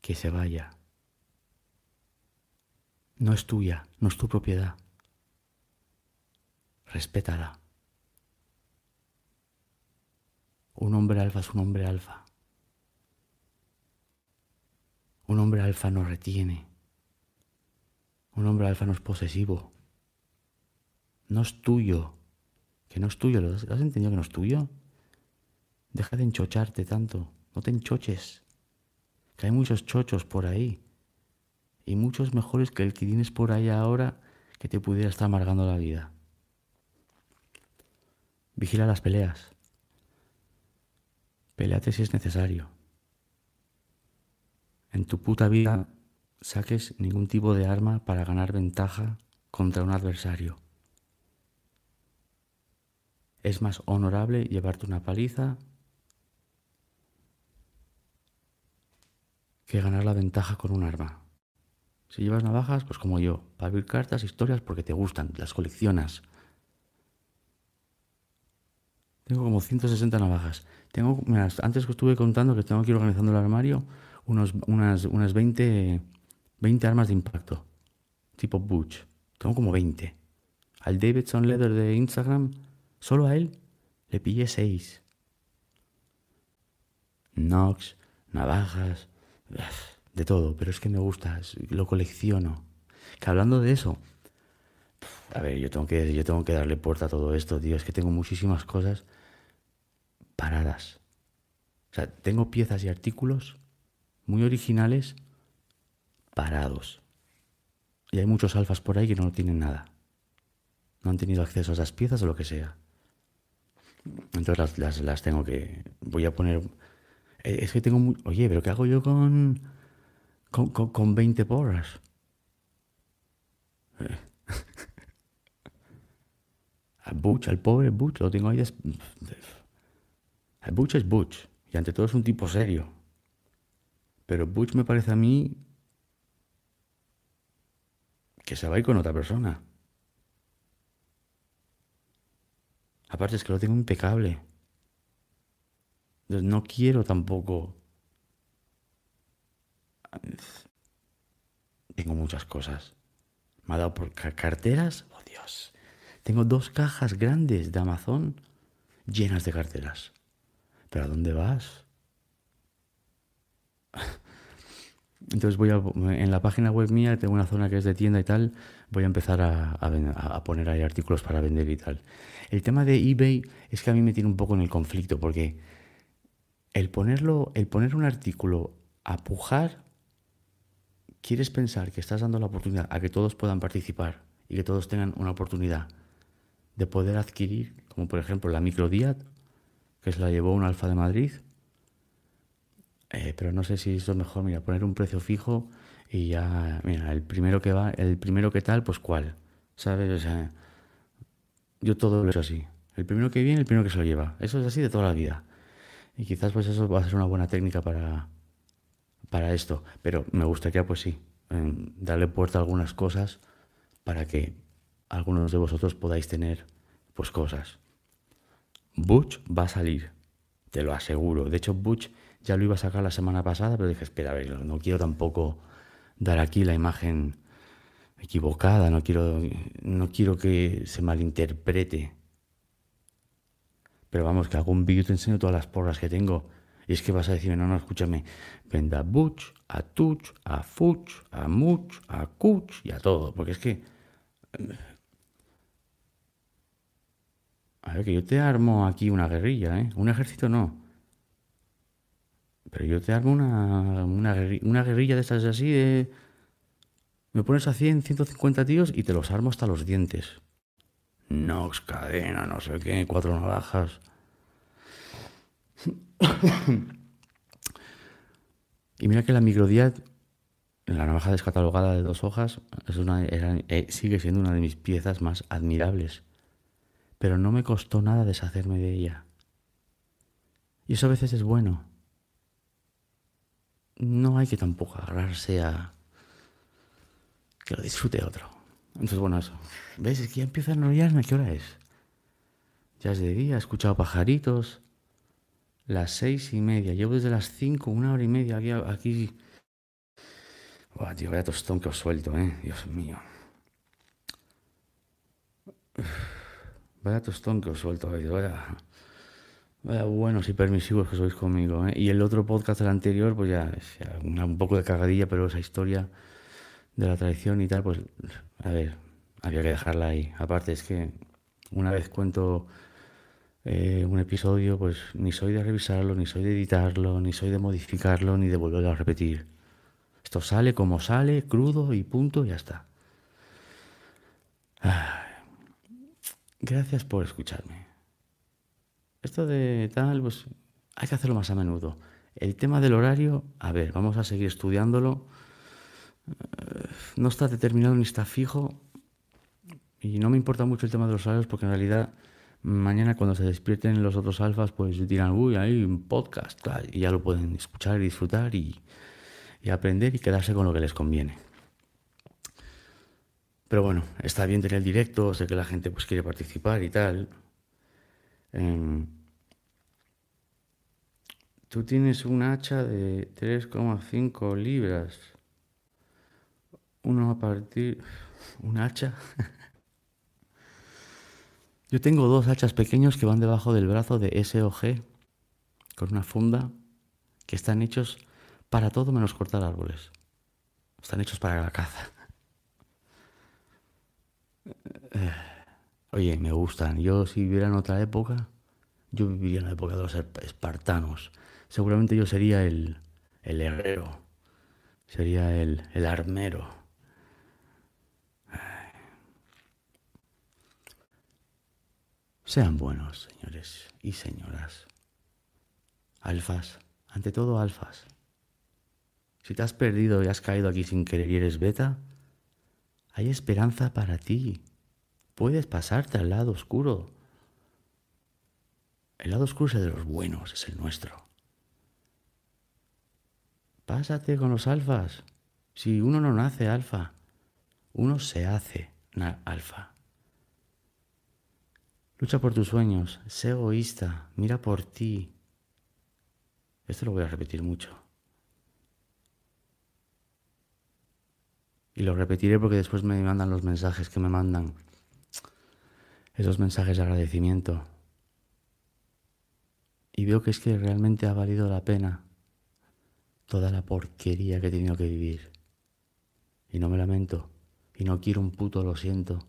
D: Que se vaya. No es tuya, no es tu propiedad. Respétala. Un hombre alfa es un hombre alfa. Un hombre alfa no retiene. Un hombre alfa no es posesivo. No es tuyo. Que no es tuyo. ¿Lo has, has entendido que no es tuyo? Deja de enchocharte tanto. No te enchoches. Que hay muchos chochos por ahí. Y muchos mejores que el que tienes por ahí ahora que te pudiera estar amargando la vida. Vigila las peleas. Peleate si es necesario. En tu puta vida saques ningún tipo de arma para ganar ventaja contra un adversario. Es más honorable llevarte una paliza que ganar la ventaja con un arma. Si llevas navajas, pues como yo, para abrir cartas, historias, porque te gustan, las coleccionas. Tengo como 160 navajas. Tengo, antes que estuve contando que tengo que ir organizando el armario, unos, unas, unas 20, 20 armas de impacto, tipo Butch. Tengo como 20. Al Davidson Leather de Instagram, solo a él, le pillé 6. Nox, navajas, de todo, pero es que me gusta, lo colecciono. Que hablando de eso, a ver, yo tengo que, yo tengo que darle puerta a todo esto, tío, es que tengo muchísimas cosas paradas. O sea, tengo piezas y artículos muy originales parados. Y hay muchos alfas por ahí que no tienen nada. No han tenido acceso a esas piezas o lo que sea. Entonces las, las, las tengo que... Voy a poner... Eh, es que tengo... Muy, oye, pero ¿qué hago yo con con, con, con 20 porras. Eh. A Butch, al pobre Butch, lo tengo ahí. Des... Butch es Butch, y ante todo es un tipo serio. Pero Butch me parece a mí que se va a ir con otra persona. Aparte es que lo tengo impecable. No quiero tampoco tengo muchas cosas. Me ha dado por carteras. Oh Dios. Tengo dos cajas grandes de Amazon llenas de carteras. ¿Pero a dónde vas? Entonces voy a, en la página web mía, tengo una zona que es de tienda y tal, voy a empezar a, a, poner ahí artículos para vender y tal. El tema de eBay es que a mí me tiene un poco en el conflicto, porque el ponerlo, el poner un artículo a pujar quieres pensar que estás dando la oportunidad a que todos puedan participar y que todos tengan una oportunidad de poder adquirir, como por ejemplo la microdiat, que se la llevó un alfa de Madrid, eh, pero no sé si es lo mejor, mira, poner un precio fijo y ya, mira, el primero que va, el primero que tal, pues cuál, ¿sabes? O sea, yo todo lo he hecho así. El primero que viene, el primero que se lo lleva. Eso es así de toda la vida. Y quizás pues eso va a ser una buena técnica para, para esto. Pero me gustaría, pues sí, darle puerta a algunas cosas para que algunos de vosotros podáis tener pues cosas. Butch va a salir, te lo aseguro. De hecho, Butch ya lo iba a sacar la semana pasada, pero dije, espera, a ver, no quiero tampoco dar aquí la imagen equivocada, no quiero, no quiero que se malinterprete. Pero vamos, que un vídeo te enseño todas las porras que tengo y es que vas a decirme, no, no, escúchame, venda Butch, a Tuch, a Fuch, a Much, a Kuch y a todo. Porque es que... A ver, que yo te armo aquí una guerrilla, ¿eh? Un ejército no. Pero yo te armo una, una, guerrilla, de estas así de... Me pones a 100, 150 tíos y te los armo hasta los dientes. Nox, cadena, no sé qué, cuatro navajas. y mira que la microdiat, la navaja descatalogada de dos hojas, es una, eh, sigue siendo una de mis piezas más admirables. Pero no me costó nada deshacerme de ella. Y eso a veces es bueno. No hay que tampoco agarrarse a que lo disfrute otro. Entonces, bueno, eso. ¿Ves? Es que ya empieza a enrollarme. ¿Qué hora es? Ya es de día, he escuchado pajaritos. Las seis y media. Llevo desde las cinco, una hora y media aquí. aquí. Buah, tío, vaya tostón que os suelto, eh. Dios mío. Vaya tostón que os suelto, vaya. Vaya buenos y permisivos que sois conmigo. ¿eh? Y el otro podcast, el anterior, pues ya, un poco de cagadilla, pero esa historia de la traición y tal, pues a ver, había que dejarla ahí. Aparte es que una vez cuento eh, un episodio, pues ni soy de revisarlo, ni soy de editarlo, ni soy de modificarlo, ni de volverlo a repetir. Esto sale como sale, crudo y punto, y ya está. Ay. Gracias por escucharme. Esto de tal, pues hay que hacerlo más a menudo. El tema del horario, a ver, vamos a seguir estudiándolo. Eh, No está determinado ni está fijo. Y no me importa mucho el tema de los horarios porque en realidad mañana cuando se despierten los otros alfas, pues dirán, uy, hay un podcast, y ya lo pueden escuchar y disfrutar y, y aprender y quedarse con lo que les conviene. Pero bueno, está bien tener el directo, sé que la gente pues quiere participar y tal. Em, tú tienes un hacha de 3,5 libras. Uno a partir... ¿Un hacha? Yo tengo dos hachas pequeños que van debajo del brazo de SOG, con una funda, que están hechos para todo menos cortar árboles. Están hechos para la caza. Oye, me gustan. Yo si viviera en otra época, yo viviría en la época de los esp- espartanos. Seguramente yo sería el, el herrero, sería el, el armero. Sean buenos, señores y señoras. Alfas, ante todo alfas. Si te has perdido y has caído aquí sin querer y eres beta, hay esperanza para ti. Puedes pasarte al lado oscuro. El lado oscuro es el de los buenos, es el nuestro. Pásate con los alfas. Si uno no nace alfa, uno se hace alfa. Lucha por tus sueños, sé egoísta, mira por ti. Esto lo voy a repetir mucho. Y lo repetiré porque después me mandan los mensajes que me mandan. Esos mensajes de agradecimiento. Y veo que es que realmente ha valido la pena toda la porquería que he tenido que vivir. Y no me lamento. Y no quiero un puto lo siento.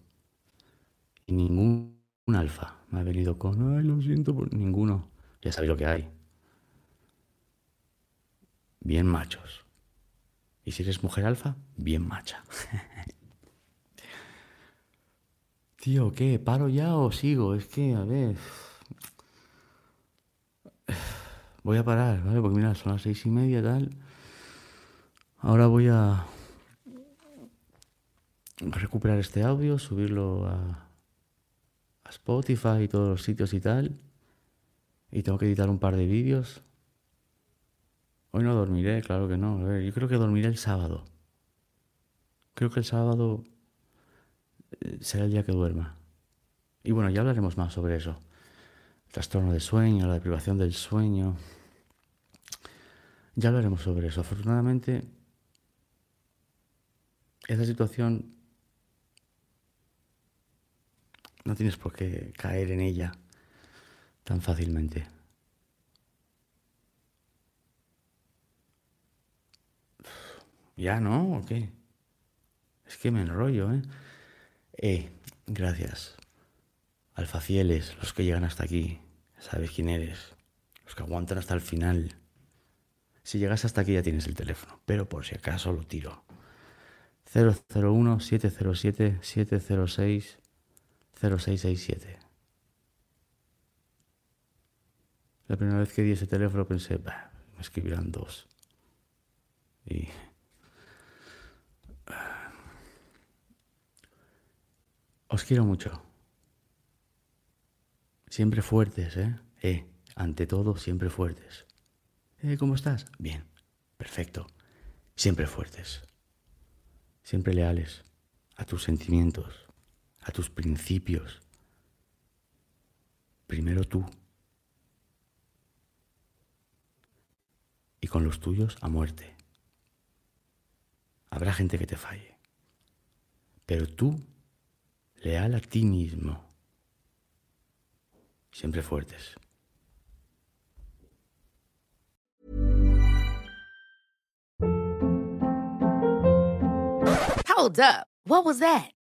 D: Y ningún alfa me ha venido con, ay, lo siento por ninguno. Ya sabéis lo que hay. Bien machos. Y si eres mujer alfa, bien macha. Tío, ¿qué? ¿Paro ya o sigo? Es que, a ver. Voy a parar, ¿vale? Porque mira, son las seis y media tal. Ahora voy a recuperar este audio, subirlo a, a Spotify y todos los sitios y tal. Y tengo que editar un par de vídeos. Hoy no dormiré, claro que no. A ver, yo creo que dormiré el sábado. Creo que el sábado eh, será el día que duerma. Y bueno, ya hablaremos más sobre eso. Trastorno de sueño, la deprivación del sueño. Ya hablaremos sobre eso. Afortunadamente, esa situación no tienes por qué caer en ella tan fácilmente. ¿Ya no? ¿O qué? Es que me enrollo, ¿eh? Eh, gracias. Alfacieles, los que llegan hasta aquí. Sabes quién eres. Los que aguantan hasta el final. Si llegas hasta aquí ya tienes el teléfono, pero por si acaso lo tiro. 001-707-706-0667. La primera vez que di ese teléfono pensé, bah, me escribirán dos. Y Os quiero mucho. Siempre fuertes, ¿eh? Eh, ante todo, siempre fuertes. Eh, ¿cómo estás? Bien, perfecto. Siempre fuertes. Siempre leales a tus sentimientos, a tus principios. Primero tú. Y con los tuyos a muerte. Habrá gente que te falle. Pero tú leal a ti mismo, siempre fuertes.
A: Hold up, what was that?